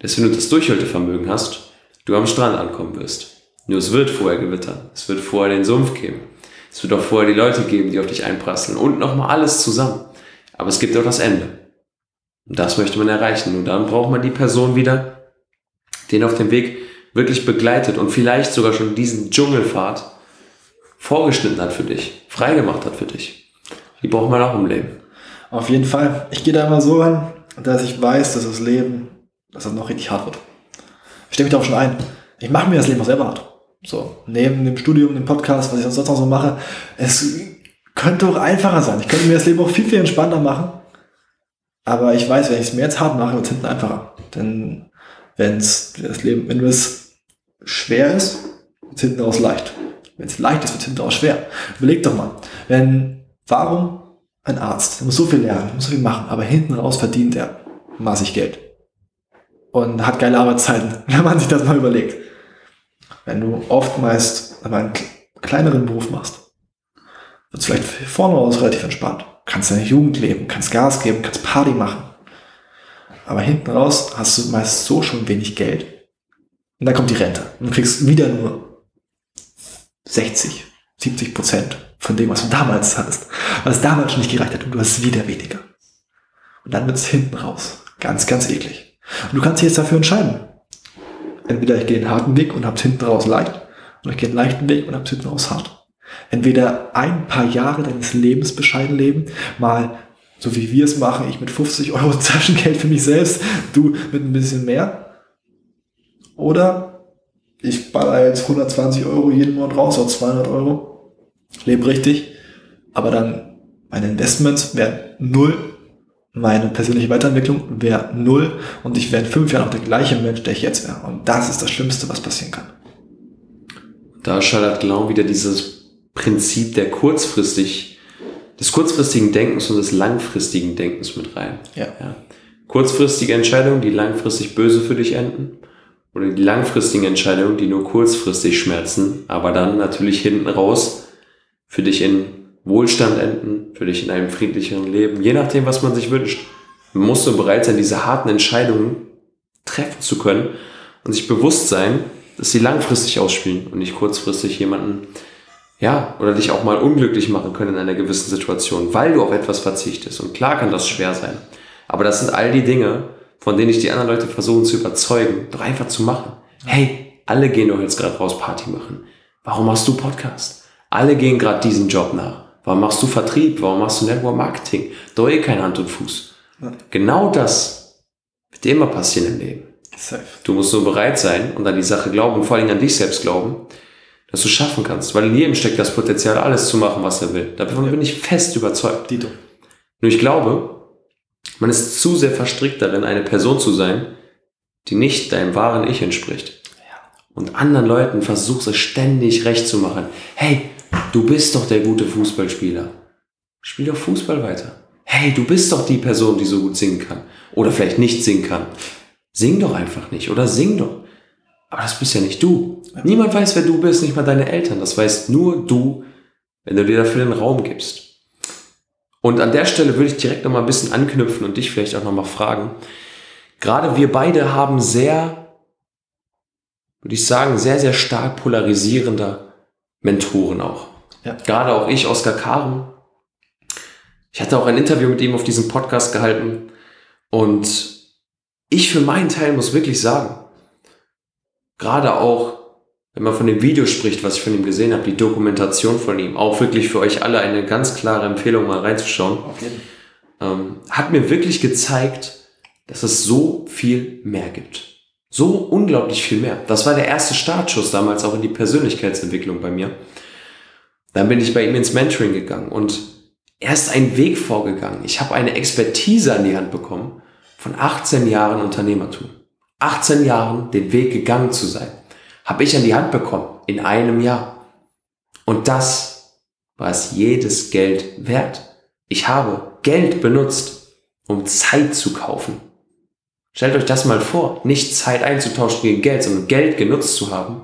dass wenn du das Durchhaltevermögen hast, du am Strand ankommen wirst. Nur es wird vorher gewittern. Es wird vorher den Sumpf geben. Es wird auch vorher die Leute geben, die auf dich einprasseln. Und nochmal alles zusammen. Aber es gibt auch das Ende. Und das möchte man erreichen. Und dann braucht man die Person wieder, den auf dem Weg wirklich begleitet und vielleicht sogar schon diesen Dschungelfahrt vorgeschnitten hat für dich, freigemacht hat für dich. Die braucht man auch im Leben. Auf jeden Fall. Ich gehe da immer so an, dass ich weiß, dass das Leben, dass das noch richtig hart wird. Ich stelle mich da auch schon ein. Ich mache mir das Leben auch selber hart. So, neben dem Studium, dem Podcast, was ich sonst noch so mache, es könnte auch einfacher sein. Ich könnte mir das Leben auch viel, viel entspannter machen. Aber ich weiß, wenn ich es mir jetzt hart mache, wird es hinten einfacher. Denn wenn es das Leben, wenn es schwer ist, wird es hinten raus leicht. Wenn es leicht ist, wird es hinterher schwer. Überleg doch mal, wenn, warum ein Arzt, der muss so viel lernen, muss so viel machen, aber hinten raus verdient er massig Geld. Und hat geile Arbeitszeiten, wenn man sich das mal überlegt. Wenn du oftmals aber einen kleineren Beruf machst, wird es vielleicht vorne raus relativ entspannt. Kannst deine Jugend leben, kannst Gas geben, kannst Party machen. Aber hinten raus hast du meist so schon wenig Geld. Und dann kommt die Rente. Und du kriegst wieder nur 60, 70 Prozent von dem, was du damals hattest. Es damals schon nicht gereicht hat und du hast wieder weniger. Und dann wird es hinten raus. Ganz, ganz eklig. Und du kannst dich jetzt dafür entscheiden. Entweder ich gehe den harten Weg und hab's hinten raus leicht, oder ich gehe den leichten Weg und hab's hinten raus hart. Entweder ein paar Jahre deines Lebens bescheiden leben, mal so wie wir es machen, ich mit 50 Euro Taschengeld für mich selbst, du mit ein bisschen mehr. Oder ich baller jetzt 120 Euro jeden Monat raus, oder 200 Euro, lebe richtig, aber dann meine Investments wären null, meine persönliche Weiterentwicklung wäre null und ich wäre in fünf Jahren auch der gleiche Mensch, der ich jetzt wäre. Und das ist das Schlimmste, was passieren kann. Da schaltet genau wieder dieses Prinzip der kurzfristig, des kurzfristigen Denkens und des langfristigen Denkens mit rein. Ja. ja. Kurzfristige Entscheidungen, die langfristig böse für dich enden. Oder die langfristigen Entscheidungen, die nur kurzfristig schmerzen, aber dann natürlich hinten raus für dich in Wohlstand enden, für dich in einem friedlicheren Leben, je nachdem, was man sich wünscht. Man muss so bereit sein, diese harten Entscheidungen treffen zu können und sich bewusst sein, dass sie langfristig ausspielen und nicht kurzfristig jemanden, ja, oder dich auch mal unglücklich machen können in einer gewissen Situation, weil du auf etwas verzichtest. Und klar kann das schwer sein. Aber das sind all die Dinge, von denen ich die anderen Leute versuchen zu überzeugen, doch einfach zu machen. Hey, alle gehen doch jetzt gerade raus Party machen. Warum machst du Podcast? Alle gehen gerade diesen Job nach. Warum machst du Vertrieb? Warum machst du Network Marketing? Doch eh kein Hand und Fuß. Ja. Genau das wird immer passieren im Leben. Safe. Du musst nur bereit sein und an die Sache glauben und vor allem an dich selbst glauben, dass du es schaffen kannst. Weil in jedem steckt das Potenzial, alles zu machen, was er will. Davon ja. bin ich fest überzeugt. Dito. Nur ich glaube, man ist zu sehr verstrickt darin, eine Person zu sein, die nicht deinem wahren Ich entspricht. Und anderen Leuten versuchst es ständig recht zu machen. Hey, du bist doch der gute Fußballspieler. Spiel doch Fußball weiter. Hey, du bist doch die Person, die so gut singen kann. Oder vielleicht nicht singen kann. Sing doch einfach nicht oder sing doch. Aber das bist ja nicht du. Niemand weiß, wer du bist, nicht mal deine Eltern. Das weißt nur du, wenn du dir dafür den Raum gibst. Und an der Stelle würde ich direkt noch mal ein bisschen anknüpfen und dich vielleicht auch noch mal fragen. Gerade wir beide haben sehr, würde ich sagen, sehr, sehr stark polarisierende Mentoren auch. Ja. Gerade auch ich, Oskar Karen. Ich hatte auch ein Interview mit ihm auf diesem Podcast gehalten und ich für meinen Teil muss wirklich sagen, gerade auch wenn man von dem Video spricht, was ich von ihm gesehen habe, die Dokumentation von ihm, auch wirklich für euch alle eine ganz klare Empfehlung, mal reinzuschauen, ähm, hat mir wirklich gezeigt, dass es so viel mehr gibt. So unglaublich viel mehr. Das war der erste Startschuss damals auch in die Persönlichkeitsentwicklung bei mir. Dann bin ich bei ihm ins Mentoring gegangen und er ist einen Weg vorgegangen. Ich habe eine Expertise an die Hand bekommen von 18 Jahren Unternehmertum. 18 Jahren den Weg gegangen zu sein habe ich an die Hand bekommen in einem Jahr. Und das war es jedes Geld wert. Ich habe Geld benutzt, um Zeit zu kaufen. Stellt euch das mal vor, nicht Zeit einzutauschen gegen Geld, sondern Geld genutzt zu haben,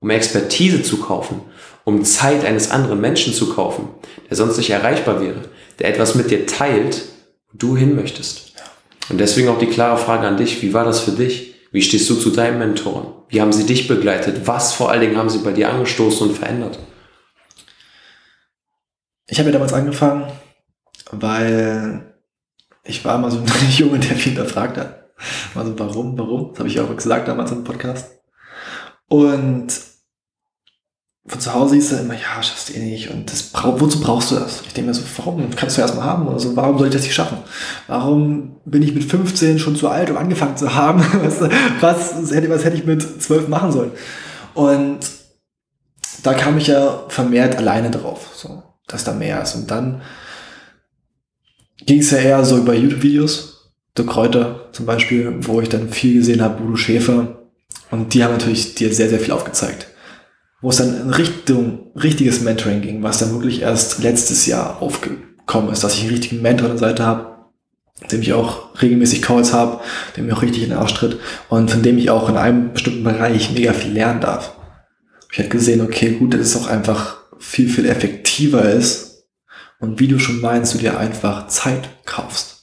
um Expertise zu kaufen, um Zeit eines anderen Menschen zu kaufen, der sonst nicht erreichbar wäre, der etwas mit dir teilt, wo du hin möchtest. Und deswegen auch die klare Frage an dich, wie war das für dich? Wie stehst du zu deinen Mentoren? Wie haben sie dich begleitet? Was vor allen Dingen haben sie bei dir angestoßen und verändert? Ich habe ja damals angefangen, weil ich war immer so ein Junge, der viel hinterfragt hat. Also warum, warum? Das habe ich auch gesagt damals im Podcast. Und von zu Hause hieß er immer, ja, schaffst du eh nicht. Und das, wozu brauchst du das? Ich denke mir so, warum? Kannst du erstmal haben? Also, warum soll ich das nicht schaffen? Warum bin ich mit 15 schon zu alt, um angefangen zu haben? Was, was, hätte, was hätte ich mit 12 machen sollen? Und da kam ich ja vermehrt alleine drauf, so, dass da mehr ist. Und dann ging es ja eher so über YouTube-Videos, der Kräuter zum Beispiel, wo ich dann viel gesehen habe, Bodo Schäfer. Und die haben natürlich dir sehr, sehr viel aufgezeigt wo es dann in Richtung richtiges Mentoring ging, was dann wirklich erst letztes Jahr aufgekommen ist, dass ich einen richtigen Mentor an der Seite habe, dem ich auch regelmäßig Calls habe, dem mir auch richtig in den Arsch tritt und von dem ich auch in einem bestimmten Bereich mega viel lernen darf. Ich habe gesehen, okay, gut, dass es auch einfach viel, viel effektiver ist und wie du schon meinst, du dir einfach Zeit kaufst.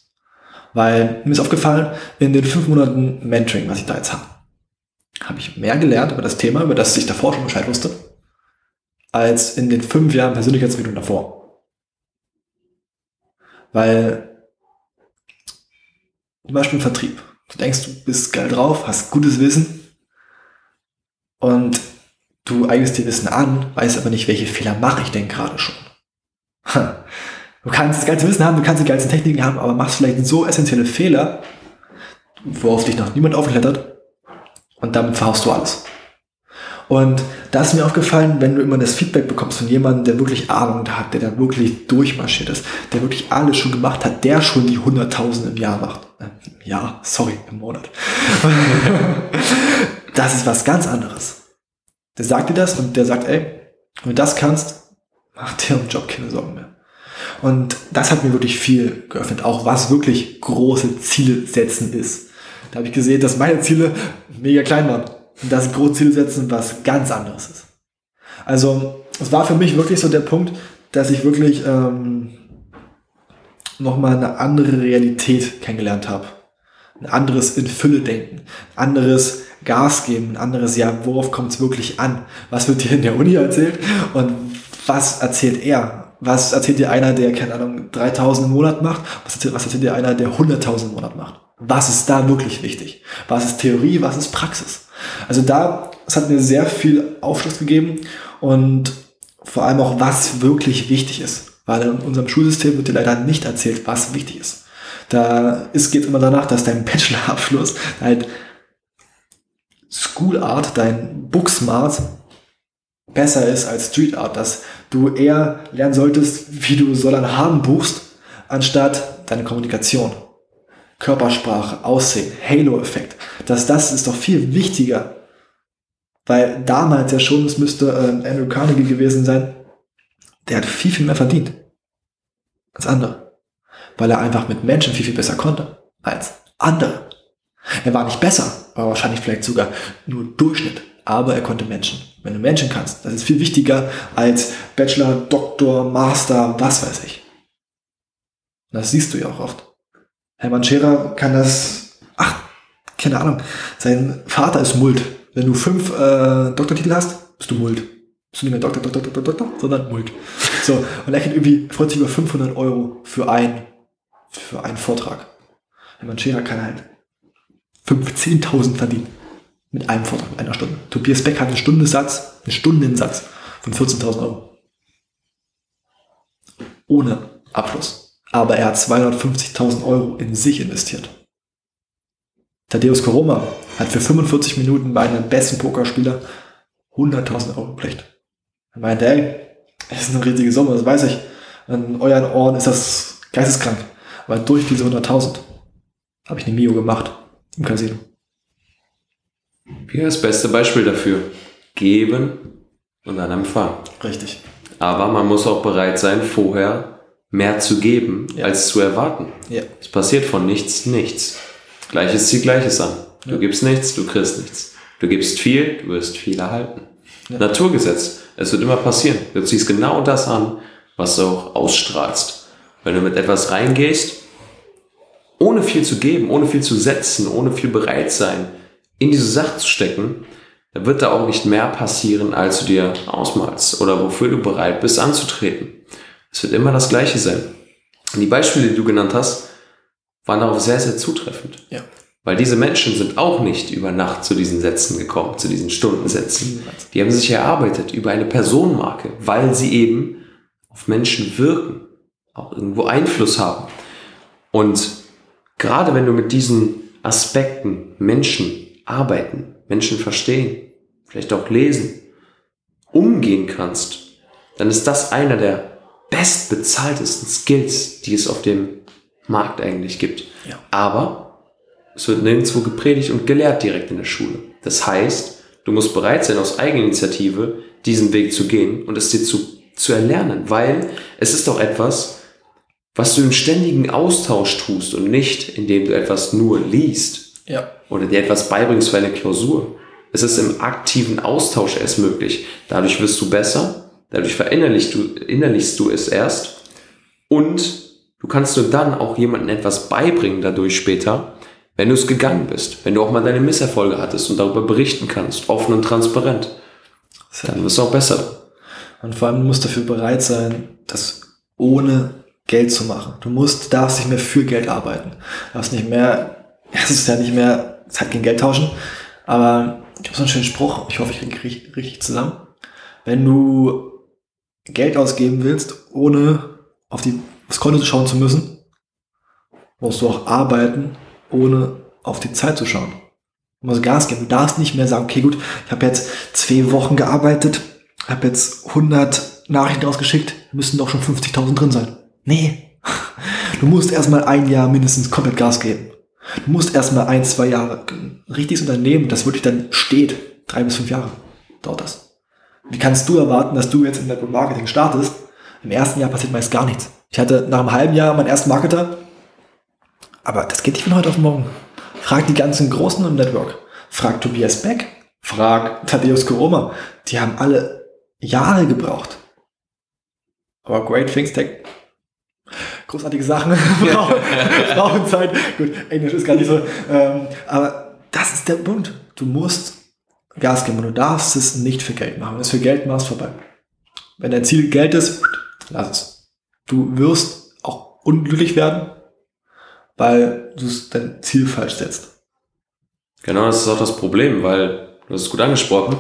Weil mir ist aufgefallen, in den fünf Monaten Mentoring, was ich da jetzt habe, habe ich mehr gelernt über das Thema, über das ich davor schon Bescheid wusste, als in den fünf Jahren Persönlichkeitsentwicklung davor. Weil zum Beispiel im Vertrieb. Du denkst, du bist geil drauf, hast gutes Wissen und du eignest dir Wissen an, weißt aber nicht, welche Fehler mache ich denn gerade schon. Du kannst das ganze Wissen haben, du kannst die ganzen Techniken haben, aber machst vielleicht so essentielle Fehler, worauf dich noch niemand aufklettert und damit verhaust du alles. Und da ist mir aufgefallen, wenn du immer das Feedback bekommst von jemandem, der wirklich Ahnung hat, der da wirklich durchmarschiert ist, der wirklich alles schon gemacht hat, der schon die 100.000 im Jahr macht. Äh, ja, sorry, im Monat. das ist was ganz anderes. Der sagt dir das und der sagt, ey, wenn du das kannst, mach dir im Job keine Sorgen mehr. Und das hat mir wirklich viel geöffnet, auch was wirklich große Ziele setzen ist. Da habe ich gesehen, dass meine Ziele mega klein waren. Und dass ich große Ziele setzen was ganz anderes ist. Also es war für mich wirklich so der Punkt, dass ich wirklich ähm, nochmal eine andere Realität kennengelernt habe. Ein anderes in Fülle denken, anderes Gas geben, ein anderes, ja, worauf kommt es wirklich an? Was wird dir in der Uni erzählt und was erzählt er? Was erzählt dir einer, der, keine Ahnung, 3000 im Monat macht? Was erzählt, was erzählt dir einer, der 100.000 im Monat macht? Was ist da wirklich wichtig? Was ist Theorie? Was ist Praxis? Also da, es hat mir sehr viel Aufschluss gegeben und vor allem auch, was wirklich wichtig ist. Weil in unserem Schulsystem wird dir leider nicht erzählt, was wichtig ist. Da ist, geht immer danach, dass dein Bachelorabschluss halt School Art, dein Booksmart besser ist als Street Art, dass du eher lernen solltest, wie du Solan haben buchst, anstatt deine Kommunikation. Körpersprache, Aussehen, Halo-Effekt. Dass das ist doch viel wichtiger. Weil damals ja schon, es müsste äh, Andrew Carnegie gewesen sein, der hat viel, viel mehr verdient als andere. Weil er einfach mit Menschen viel, viel besser konnte als andere. Er war nicht besser, aber wahrscheinlich vielleicht sogar nur Durchschnitt. Aber er konnte Menschen. Wenn du Menschen kannst, das ist viel wichtiger als Bachelor, Doktor, Master, was weiß ich. Das siehst du ja auch oft. Hermann Scherer kann das, ach, keine Ahnung, sein Vater ist Mult. Wenn du fünf äh, Doktortitel hast, bist du Mult. Bist du nicht mehr Doktor, Doktor, Doktor, Doktor, sondern Mult. So, und er kriegt irgendwie, freut sich über 500 Euro für, ein, für einen Vortrag. Hermann Scherer kann halt 15.000 verdienen. Mit einem Vortrag, mit einer Stunde. Tobias Beck hat einen Stundensatz, einen Stundensatz von 14.000 Euro. Ohne Abschluss. Aber er hat 250.000 Euro in sich investiert. Thaddeus Koroma hat für 45 Minuten bei einem besten Pokerspieler 100.000 Euro gepflichtet. Er meinte, ey, das ist eine riesige Summe, das weiß ich. In euren Ohren ist das geisteskrank. Aber durch diese 100.000 habe ich eine Mio gemacht im Casino. Hier das beste Beispiel dafür. Geben und dann empfangen. Richtig. Aber man muss auch bereit sein, vorher mehr zu geben, Ja. als zu erwarten. Ja. Es passiert von nichts nichts. Gleiches zieht Gleiches an. Du Ja. gibst nichts, du kriegst nichts. Du gibst viel, du wirst viel erhalten. Naturgesetz. Es wird immer passieren. Du ziehst genau das an, was du auch ausstrahlst. Wenn du mit etwas reingehst, ohne viel zu geben, ohne viel zu setzen, ohne viel bereit sein, in diese Sache zu stecken, dann wird da auch nicht mehr passieren, als du dir ausmalst oder wofür du bereit bist anzutreten. Es wird immer das Gleiche sein. Und die Beispiele, die du genannt hast, waren darauf sehr, sehr zutreffend. Ja. Weil diese Menschen sind auch nicht über Nacht zu diesen Sätzen gekommen, zu diesen Stundensätzen. Die haben sich erarbeitet über eine Personenmarke, weil sie eben auf Menschen wirken, auch irgendwo Einfluss haben. Und gerade wenn du mit diesen Aspekten Menschen arbeiten, Menschen verstehen, vielleicht auch lesen, umgehen kannst, dann ist das einer der bestbezahltesten Skills, die es auf dem Markt eigentlich gibt. Ja. Aber es wird nirgendwo gepredigt und gelehrt direkt in der Schule. Das heißt, du musst bereit sein, aus Eigeninitiative diesen Weg zu gehen und es dir zu, zu erlernen, weil es ist doch etwas, was du im ständigen Austausch tust und nicht, indem du etwas nur liest Ja. Oder dir etwas beibringst für eine Klausur. Es ist im aktiven Austausch erst möglich. Dadurch wirst du besser, dadurch verinnerlichst du, innerlichst du es erst und du kannst nur dann auch jemandem etwas beibringen dadurch später, wenn du es gegangen bist, wenn du auch mal deine Misserfolge hattest und darüber berichten kannst, offen und transparent. Dann wirst du auch besser. Und vor allem du musst dafür bereit sein, das ohne Geld zu machen. Du musst, darfst nicht mehr für Geld arbeiten. Du darfst nicht mehr, es ist ja nicht mehr Zeit gegen Geld tauschen, aber ich habe so einen schönen Spruch, ich hoffe, ich kriege richtig, richtig zusammen. Wenn du Geld ausgeben willst, ohne auf die aufs Konto schauen zu müssen, musst du auch arbeiten, ohne auf die Zeit zu schauen. Du musst Gas geben. Du darfst nicht mehr sagen, okay, gut, ich habe jetzt zwei Wochen gearbeitet, habe jetzt 100 Nachrichten ausgeschickt, müssten doch schon 50.000 drin sein. Nee. Du musst erstmal ein Jahr mindestens komplett Gas geben. Du musst erstmal ein, zwei Jahre richtiges Unternehmen, das wirklich dann steht, drei bis fünf Jahre dauert das. Wie kannst du erwarten, dass du jetzt in Network Marketing startest? Im ersten Jahr passiert meist gar nichts. Ich hatte nach einem halben Jahr meinen ersten Marketer, aber das geht nicht von heute auf morgen. Frag die ganzen Großen im Network. Frag Tobias Beck. Frag Thaddeus Koroma. Die haben alle Jahre gebraucht. Aber Great Things Take großartige Sachen brauchen, brauchen Zeit. Gut, Englisch ist gar nicht so. Ähm, aber das ist der Punkt. Du musst Gas geben und du darfst es nicht für Geld machen. Wenn du es für Geld machst, vorbei. Wenn dein Ziel Geld ist, lass es. Du wirst auch unglücklich werden, weil du dein Ziel falsch setzt. Genau, das ist auch das Problem, weil du hast es gut angesprochen.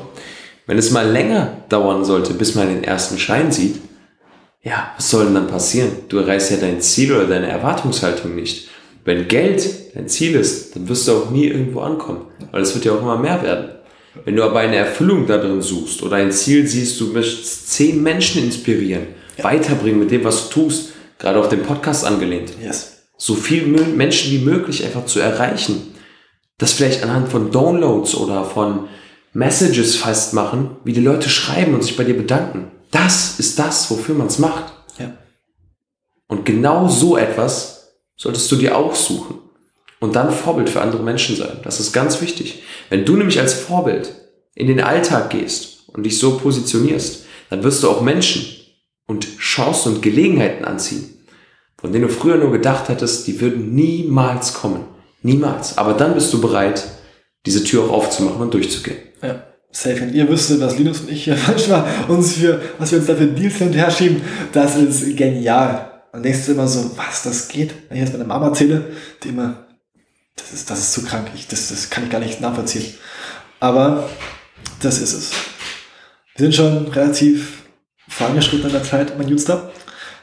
Wenn es mal länger dauern sollte, bis man den ersten Schein sieht, ja, was soll denn dann passieren? Du erreichst ja dein Ziel oder deine Erwartungshaltung nicht. Wenn Geld dein Ziel ist, dann wirst du auch nie irgendwo ankommen, weil es wird ja auch immer mehr werden. Wenn du aber eine Erfüllung darin suchst oder ein Ziel siehst, du möchtest zehn Menschen inspirieren, ja. weiterbringen mit dem, was du tust, gerade auf den Podcast angelehnt, yes. so viele Menschen wie möglich einfach zu erreichen, das vielleicht anhand von Downloads oder von Messages festmachen, wie die Leute schreiben und sich bei dir bedanken. Das ist das, wofür man es macht. Ja. Und genau so etwas solltest du dir auch suchen. Und dann Vorbild für andere Menschen sein. Das ist ganz wichtig. Wenn du nämlich als Vorbild in den Alltag gehst und dich so positionierst, dann wirst du auch Menschen und Chancen und Gelegenheiten anziehen, von denen du früher nur gedacht hattest, die würden niemals kommen. Niemals. Aber dann bist du bereit, diese Tür auch aufzumachen und durchzugehen. Ja safe. Wenn ihr wüsstet, was Linus und ich hier manchmal uns für, was wir uns da für Deals hin und her schieben, das ist genial. Und denkst du immer so, was, das geht? Wenn ich jetzt meine Mama erzähle, die immer, das ist, das ist zu krank, ich, das, das kann ich gar nicht nachvollziehen. Aber das ist es. Wir sind schon relativ vorangeschritten in der Zeit, mein Jutster.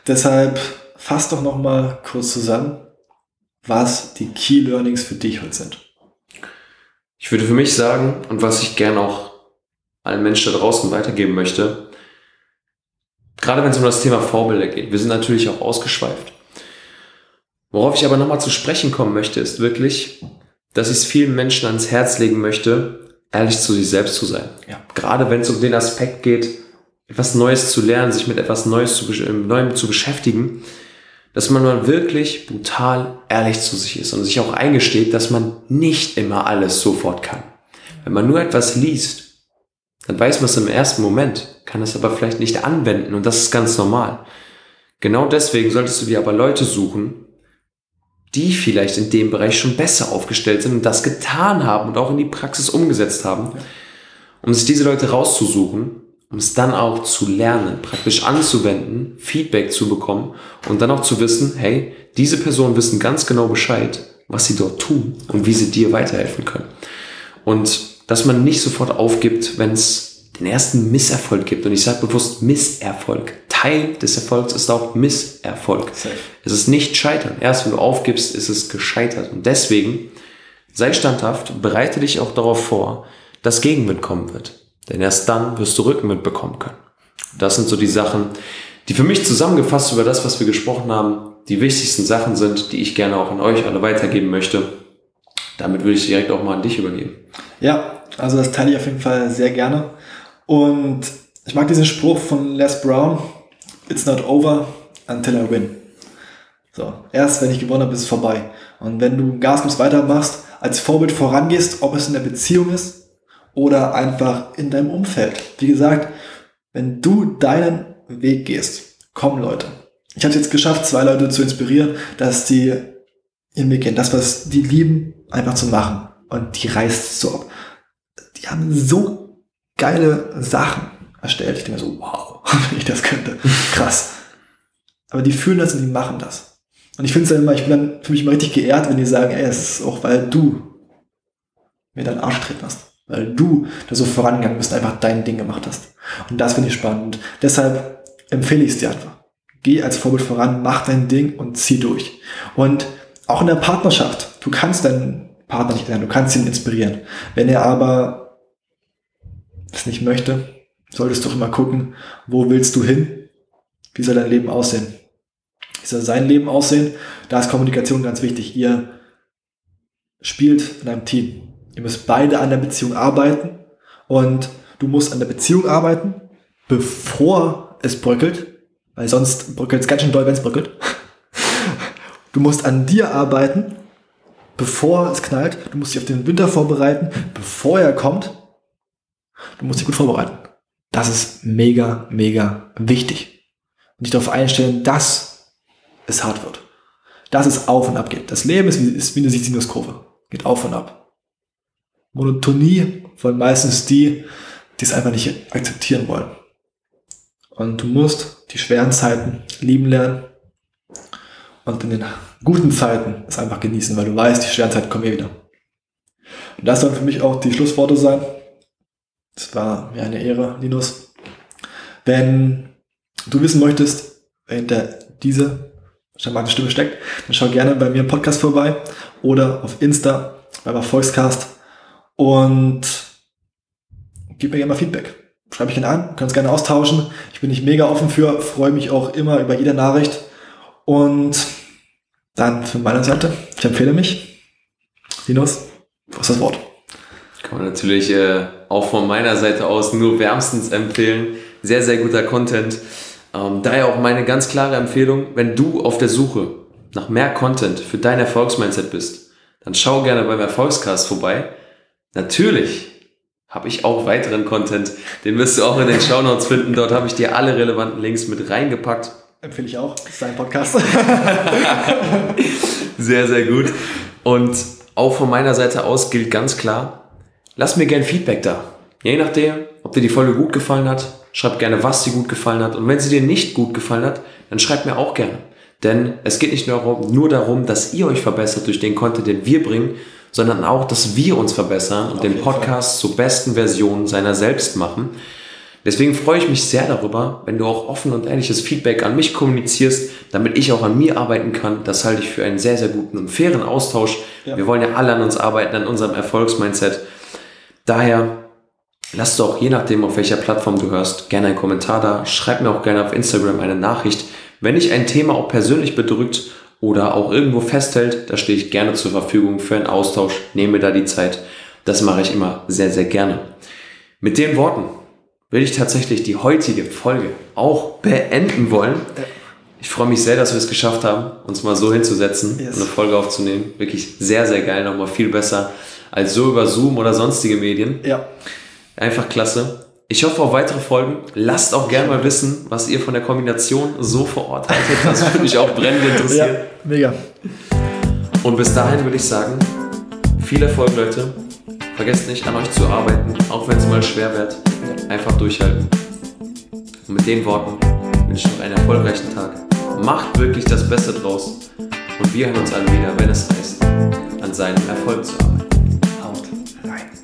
Deshalb fass doch noch mal kurz zusammen, was die Key Learnings für dich heute sind. Ich würde für mich sagen, und was ich gerne auch allen Menschen da draußen weitergeben möchte. Gerade wenn es um das Thema Vorbilder geht. Wir sind natürlich auch ausgeschweift. Worauf ich aber nochmal zu sprechen kommen möchte, ist wirklich, dass ich es vielen Menschen ans Herz legen möchte, ehrlich zu sich selbst zu sein. Ja. Gerade wenn es um den Aspekt geht, etwas Neues zu lernen, sich mit etwas Neues zu, Neuem zu beschäftigen, dass man mal wirklich brutal ehrlich zu sich ist und sich auch eingesteht, dass man nicht immer alles sofort kann. Wenn man nur etwas liest dann weiß man es im ersten Moment, kann es aber vielleicht nicht anwenden und das ist ganz normal. Genau deswegen solltest du dir aber Leute suchen, die vielleicht in dem Bereich schon besser aufgestellt sind und das getan haben und auch in die Praxis umgesetzt haben, um sich diese Leute rauszusuchen, um es dann auch zu lernen, praktisch anzuwenden, Feedback zu bekommen und dann auch zu wissen, hey, diese Personen wissen ganz genau Bescheid, was sie dort tun und wie sie dir weiterhelfen können. Und dass man nicht sofort aufgibt, wenn es den ersten Misserfolg gibt. Und ich sage bewusst Misserfolg. Teil des Erfolgs ist auch Misserfolg. Safe. Es ist nicht scheitern. Erst wenn du aufgibst, ist es gescheitert. Und deswegen sei standhaft, bereite dich auch darauf vor, dass Gegenwind kommen wird. Denn erst dann wirst du Rückenwind bekommen können. Das sind so die Sachen, die für mich zusammengefasst über das, was wir gesprochen haben, die wichtigsten Sachen sind, die ich gerne auch an euch alle weitergeben möchte. Damit würde ich direkt auch mal an dich übergeben. Ja, also das teile ich auf jeden Fall sehr gerne. Und ich mag diesen Spruch von Les Brown, It's not over until I win. So, erst wenn ich gewonnen habe, ist es vorbei. Und wenn du Gas gibst, weitermachst, als Vorbild vorangehst, ob es in der Beziehung ist oder einfach in deinem Umfeld. Wie gesagt, wenn du deinen Weg gehst, kommen Leute. Ich habe es jetzt geschafft, zwei Leute zu inspirieren, dass die ihren Weg gehen, das, was die lieben, einfach zu machen. Und die reißt so ab die haben so geile Sachen erstellt. Ich denke mir so, wow, wenn ich das könnte. Krass. Aber die fühlen das und die machen das. Und ich finde es dann immer, ich bin dann für mich immer richtig geehrt, wenn die sagen, ey, es ist auch, weil du mir deinen Arsch treten hast. Weil du da so vorangegangen bist, einfach dein Ding gemacht hast. Und das finde ich spannend. Deshalb empfehle ich es dir einfach. geh als Vorbild voran, mach dein Ding und zieh durch. Und auch in der Partnerschaft, du kannst deinen Partner nicht ändern, du kannst ihn inspirieren. Wenn er aber es nicht möchte, solltest du immer gucken, wo willst du hin? Wie soll dein Leben aussehen? Wie soll sein Leben aussehen? Da ist Kommunikation ganz wichtig. Ihr spielt in einem Team. Ihr müsst beide an der Beziehung arbeiten und du musst an der Beziehung arbeiten, bevor es bröckelt, weil sonst bröckelt es ganz schön doll, wenn es bröckelt. Du musst an dir arbeiten, bevor es knallt. Du musst dich auf den Winter vorbereiten, bevor er kommt. Du musst dich gut vorbereiten. Das ist mega, mega wichtig. Und dich darauf einstellen, dass es hart wird. Dass es auf und ab geht. Das Leben ist wie, ist wie eine Sinuskurve. Geht auf und ab. Monotonie wollen meistens die, die es einfach nicht akzeptieren wollen. Und du musst die schweren Zeiten lieben lernen und in den guten Zeiten es einfach genießen, weil du weißt, die schweren Zeiten kommen eh wieder. Und das sollen für mich auch die Schlussworte sein. Es war mir eine Ehre, Linus. Wenn du wissen möchtest, wer hinter diese charmante Stimme steckt, dann schau gerne bei mir im Podcast vorbei oder auf Insta beim Erfolgscast und gib mir gerne mal Feedback. Schreib mich gerne an, kannst gerne austauschen. Ich bin nicht mega offen für, freue mich auch immer über jede Nachricht. Und dann von meiner Seite, ich empfehle mich. Linus, du hast das Wort. Kann man natürlich äh, auch von meiner Seite aus nur wärmstens empfehlen. Sehr, sehr guter Content. Ähm, daher auch meine ganz klare Empfehlung, wenn du auf der Suche nach mehr Content für dein Erfolgsmindset bist, dann schau gerne beim Erfolgscast vorbei. Natürlich habe ich auch weiteren Content, den wirst du auch in den Show Notes finden. Dort habe ich dir alle relevanten Links mit reingepackt. Empfehle ich auch. Das ist dein Podcast. sehr, sehr gut. Und auch von meiner Seite aus gilt ganz klar, lass mir gerne Feedback da. Je nachdem, ob dir die Folge gut gefallen hat, schreib gerne, was dir gut gefallen hat. Und wenn sie dir nicht gut gefallen hat, dann schreib mir auch gerne. Denn es geht nicht nur darum, dass ihr euch verbessert durch den Content, den wir bringen, sondern auch, dass wir uns verbessern und Auf den Podcast zur besten Version seiner selbst machen. Deswegen freue ich mich sehr darüber, wenn du auch offen und ehrliches Feedback an mich kommunizierst, damit ich auch an mir arbeiten kann. Das halte ich für einen sehr, sehr guten und fairen Austausch. Ja. Wir wollen ja alle an uns arbeiten, an unserem Erfolgsmindset. Daher lass doch, je nachdem, auf welcher Plattform du hörst, gerne einen Kommentar da. Schreib mir auch gerne auf Instagram eine Nachricht. Wenn dich ein Thema auch persönlich bedrückt oder auch irgendwo festhält, da stehe ich gerne zur Verfügung für einen Austausch. Nehme da die Zeit. Das mache ich immer sehr, sehr gerne. Mit den Worten will ich tatsächlich die heutige Folge auch beenden wollen. Ich freue mich sehr, dass wir es geschafft haben, uns mal so hinzusetzen yes. und eine Folge aufzunehmen. Wirklich sehr, sehr geil, nochmal viel besser als so über Zoom oder sonstige Medien. Ja. Einfach klasse. Ich hoffe auf weitere Folgen. Lasst auch gerne mal wissen, was ihr von der Kombination so vor Ort haltet. Das würde mich auch brennend interessieren. Ja, mega. Und bis dahin würde ich sagen, viel Erfolg, Leute. Vergesst nicht, an euch zu arbeiten, auch wenn es mal schwer wird. Einfach durchhalten. Und mit den Worten wünsche ich noch einen erfolgreichen Tag. Macht wirklich das Beste draus. Und wir hören uns alle wieder, wenn es heißt, an seinem Erfolg zu arbeiten. Bye.